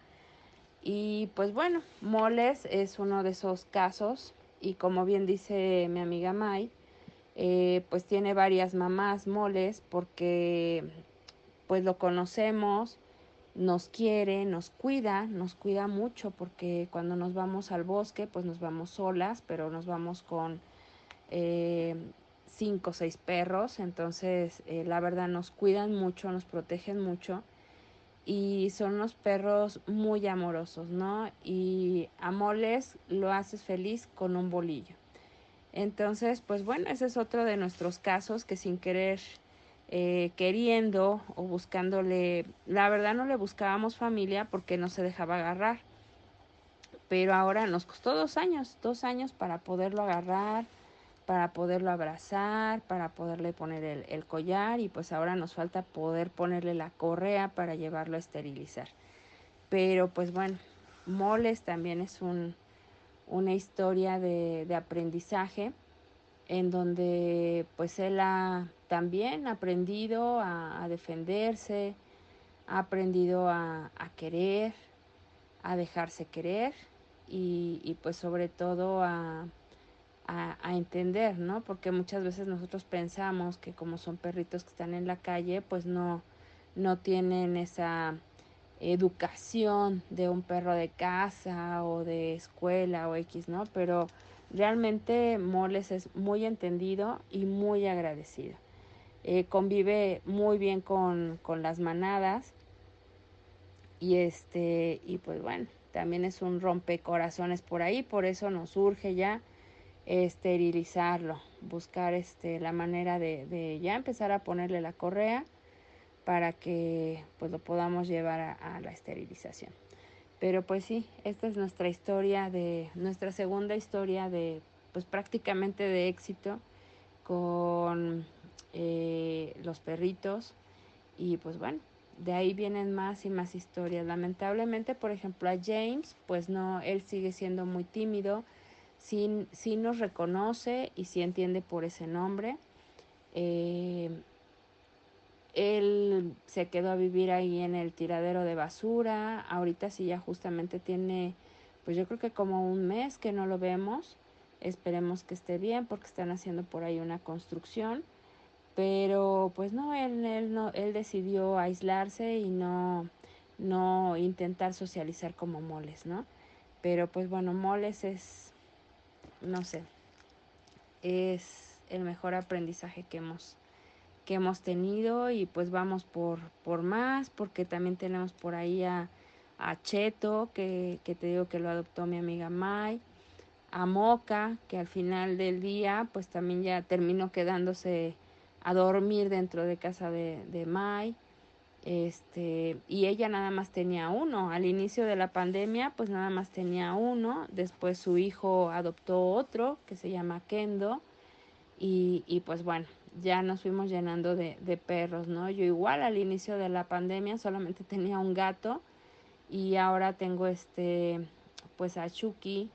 Y pues bueno, Moles es uno de esos casos y como bien dice mi amiga Mai, eh, pues tiene varias mamás moles porque pues lo conocemos, nos quiere, nos cuida, nos cuida mucho porque cuando nos vamos al bosque pues nos vamos solas, pero nos vamos con eh, cinco o seis perros, entonces eh, la verdad nos cuidan mucho, nos protegen mucho y son unos perros muy amorosos, ¿no? Y a moles lo haces feliz con un bolillo. Entonces, pues bueno, ese es otro de nuestros casos que sin querer, eh, queriendo o buscándole, la verdad no le buscábamos familia porque no se dejaba agarrar. Pero ahora nos costó dos años, dos años para poderlo agarrar, para poderlo abrazar, para poderle poner el, collar y pues ahora nos falta poder ponerle la correa para llevarlo a esterilizar. Pero pues bueno, Moles también es un, una historia de, aprendizaje en donde pues él ha también aprendido a, defenderse, ha aprendido a, querer, a dejarse querer y, pues sobre todo a, a, entender, ¿no? Porque muchas veces nosotros pensamos que como son perritos que están en la calle, pues no, no tienen esa educación de un perro de casa o de escuela o X, ¿no? Pero realmente Moles es muy entendido y muy agradecido. Eh, convive muy bien con, con, las manadas y este y pues bueno también es un rompecorazones por ahí por eso nos urge ya esterilizarlo buscar este la manera de, de ya empezar a ponerle la correa para que pues lo podamos llevar a, la esterilización. Pero pues sí, esta es nuestra historia de, nuestra segunda historia de pues prácticamente de éxito con eh, los perritos y pues bueno, de ahí vienen más y más historias. Lamentablemente, por ejemplo, a James, pues no, él sigue siendo muy tímido, sí, sí nos reconoce y sí entiende por ese nombre. Eh, él se quedó a vivir ahí en el tiradero de basura. Ahorita sí ya justamente tiene, pues yo creo que como un mes que no lo vemos. Esperemos que esté bien porque están haciendo por ahí una construcción. Pero pues no, él, él, no, él decidió aislarse y no, no intentar socializar como Moles, ¿no? Pero pues bueno, Moles es, no sé, es el mejor aprendizaje que hemos que hemos tenido y pues vamos por, por más, porque también tenemos por ahí a, Cheto, que, que, te digo que lo adoptó mi amiga Mai, a Moca, que al final del día pues también ya terminó quedándose a dormir dentro de casa de, de Mai. Este, y ella nada más tenía uno. Al inicio de la pandemia, pues nada más tenía uno. Después su hijo adoptó otro que se llama Kendo. Y, y pues bueno, ya nos fuimos llenando de, de, perros, ¿no? Yo igual al inicio de la pandemia solamente [LAUGHS] tenía un gato y ahora tengo este, pues a Chucky,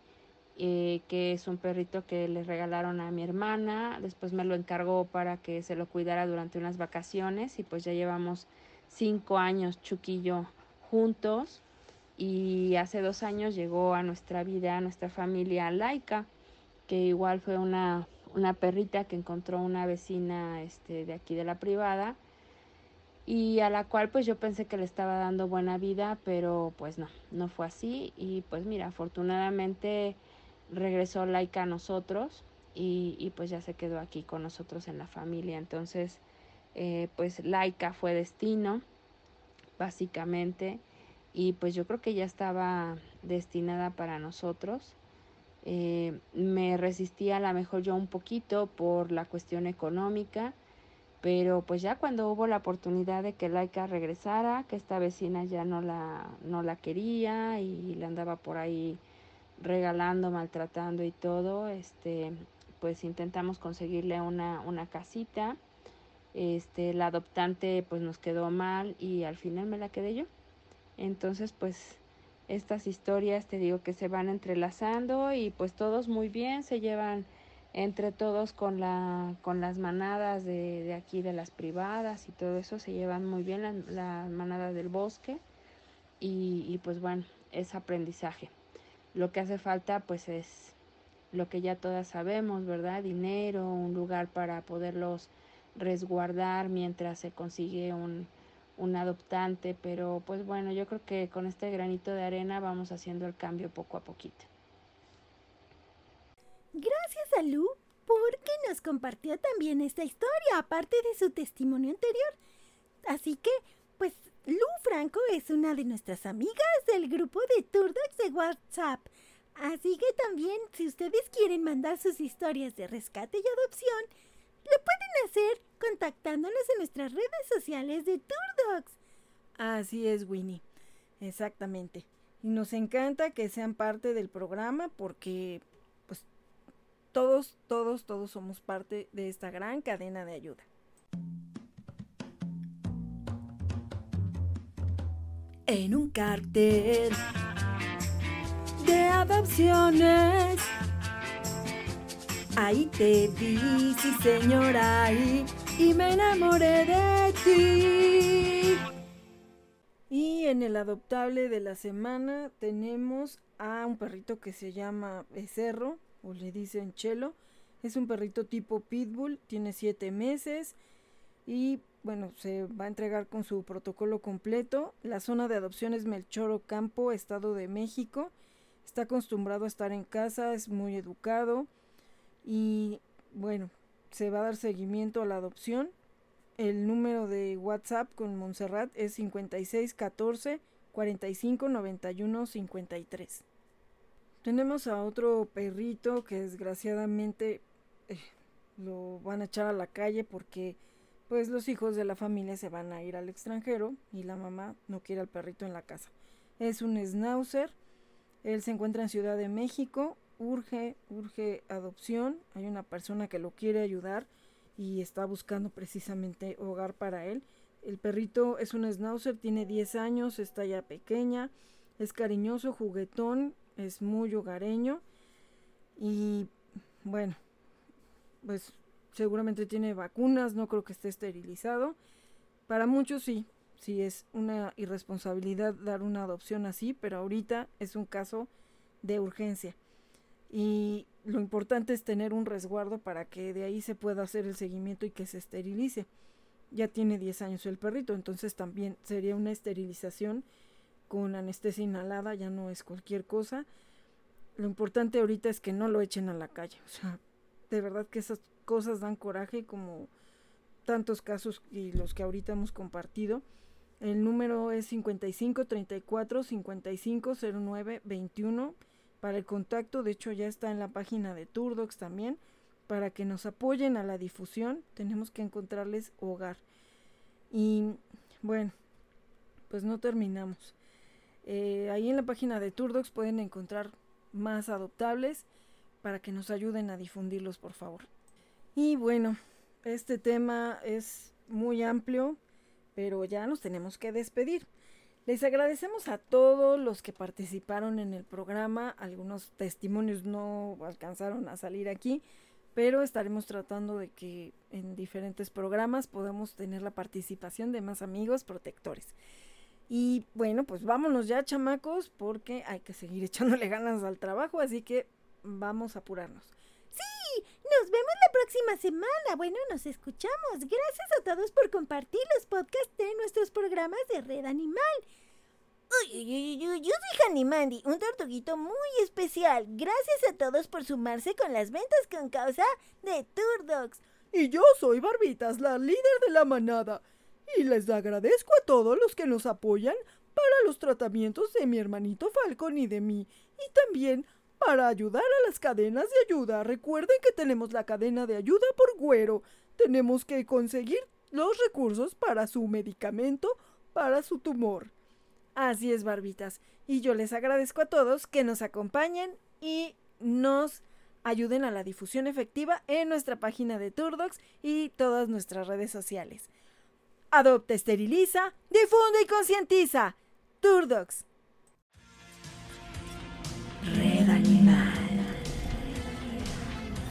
eh, que es un perrito que le regalaron a mi hermana, después me lo encargó para que se lo cuidara durante unas vacaciones y pues ya llevamos cinco años Chucky y yo juntos y hace dos años llegó a nuestra vida, a nuestra familia Laika, que igual fue una una perrita que encontró una vecina este, de aquí de la privada y a la cual pues yo pensé que le estaba dando buena vida, pero pues no, no fue así y pues mira, afortunadamente regresó Laika a nosotros y, y pues ya se quedó aquí con nosotros en la familia, entonces eh, pues Laika fue destino básicamente y pues yo creo que ya estaba destinada para nosotros eh, me resistía a lo mejor yo un poquito por la cuestión económica, pero pues ya cuando hubo la oportunidad de que Laika regresara, que esta vecina ya no la, no la quería y le andaba por ahí regalando, maltratando y todo, este, pues intentamos conseguirle una, una casita. Este, la adoptante pues nos quedó mal y al final me la quedé yo. Entonces pues estas historias te digo que se van entrelazando y pues todos muy bien se llevan entre todos con la con las manadas de, de aquí de las privadas y todo eso se llevan muy bien las la manadas del bosque y, y pues bueno es aprendizaje lo que hace falta pues es lo que ya todas sabemos verdad dinero un lugar para poderlos resguardar mientras se consigue un un adoptante, pero pues bueno, yo creo que con este granito de arena vamos haciendo el cambio poco a poquito. Gracias a Lu porque nos compartió también esta historia, aparte de su testimonio anterior. Así que, pues, Lu Franco es una de nuestras amigas del grupo de Turdocs de WhatsApp. Así que también, si ustedes quieren mandar sus historias de rescate y adopción, lo pueden hacer contactándonos en nuestras redes sociales de Turdocs. Así es, Winnie. Exactamente. Y nos encanta que sean parte del programa porque pues todos, todos, todos somos parte de esta gran cadena de ayuda. En un cartel de adopciones Y me enamoré de ti. En el adoptable de la semana tenemos a un perrito que se llama Becerro, o le dicen Chelo. Es un perrito tipo pitbull, tiene siete meses y bueno, se va a entregar con su protocolo completo. La zona de adopción es Melchoro Campo, Estado de México. Está acostumbrado a estar en casa, es muy educado y bueno, se va a dar seguimiento a la adopción. El número de WhatsApp con Montserrat es 5614 45 91 53. Tenemos a otro perrito que desgraciadamente eh, lo van a echar a la calle porque pues los hijos de la familia se van a ir al extranjero y la mamá no quiere al perrito en la casa. Es un schnauzer, él se encuentra en Ciudad de México, urge, urge adopción, hay una persona que lo quiere ayudar y está buscando precisamente hogar para él. El perrito es un schnauzer, tiene 10 años, está ya pequeña, es cariñoso, juguetón, es muy hogareño y bueno, pues seguramente tiene vacunas, no creo que esté esterilizado. Para muchos sí, sí es una irresponsabilidad dar una adopción así, pero ahorita es un caso de urgencia. Y lo importante es tener un resguardo para que de ahí se pueda hacer el seguimiento y que se esterilice. Ya tiene 10 años el perrito, entonces también sería una esterilización con anestesia inhalada, ya no es cualquier cosa. Lo importante ahorita es que no lo echen a la calle. O sea, de verdad que esas cosas dan coraje como tantos casos y los que ahorita hemos compartido. El número es 55 34 55 09 21 para el contacto. De hecho, ya está en la página de Turdox también. Para que nos apoyen a la difusión, tenemos que encontrarles hogar. Y bueno, pues no terminamos. Eh, ahí en la página de Turdox pueden encontrar más adoptables para que nos ayuden a difundirlos, por favor. Y bueno, este tema es muy amplio, pero ya nos tenemos que despedir. Les agradecemos a todos los que participaron en el programa. Algunos testimonios no alcanzaron a salir aquí, pero estaremos tratando de que en diferentes programas podamos tener la participación de más amigos protectores. Y bueno, pues vámonos ya, chamacos, porque hay que seguir [LAUGHS] echándole ganas al trabajo, así que vamos a apurarnos. Nos vemos la próxima semana. Bueno, nos escuchamos. Gracias a todos por compartir los podcasts de nuestros programas de Red Animal. Yo soy Hanimandi, un tortuguito muy especial. Gracias a todos por sumarse con las ventas con causa de Turdogs. Y yo soy Barbitas, la líder de la manada. Y les agradezco a todos los que nos apoyan para los tratamientos de mi hermanito Falcon y de mí. Y también para ayudar a las cadenas de ayuda. Recuerden que tenemos la cadena de ayuda por güero. Tenemos que conseguir los recursos para su medicamento, para su tumor. Así es, barbitas. Y yo les agradezco a todos que nos acompañen y nos ayuden a la difusión efectiva en nuestra página de Turdox y todas nuestras redes sociales. Adopta, esteriliza, difunde y concientiza. Turdox.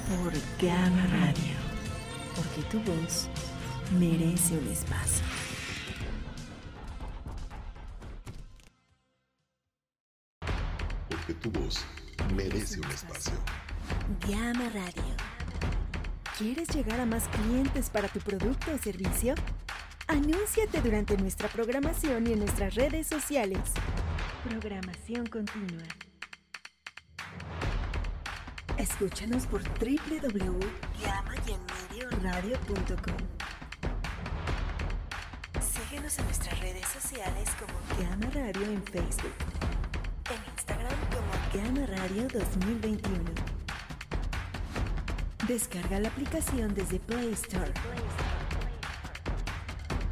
Por Gama Radio. Porque tu voz merece un espacio. Porque tu voz merece un espacio. Gama Radio. ¿Quieres llegar a más clientes para tu producto o servicio? Anúnciate durante nuestra programación y en nuestras redes sociales. Programación continua. Escúchanos por www.gamayenmedioradio.com. Síguenos en nuestras redes sociales como Gama Radio en Facebook. En Instagram como Gama Radio 2021. Descarga la aplicación desde Play Store.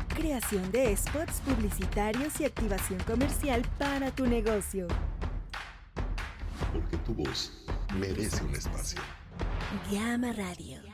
Creación de spots publicitarios y activación comercial para tu negocio. Porque tu voz merece un espacio. Gama Radio.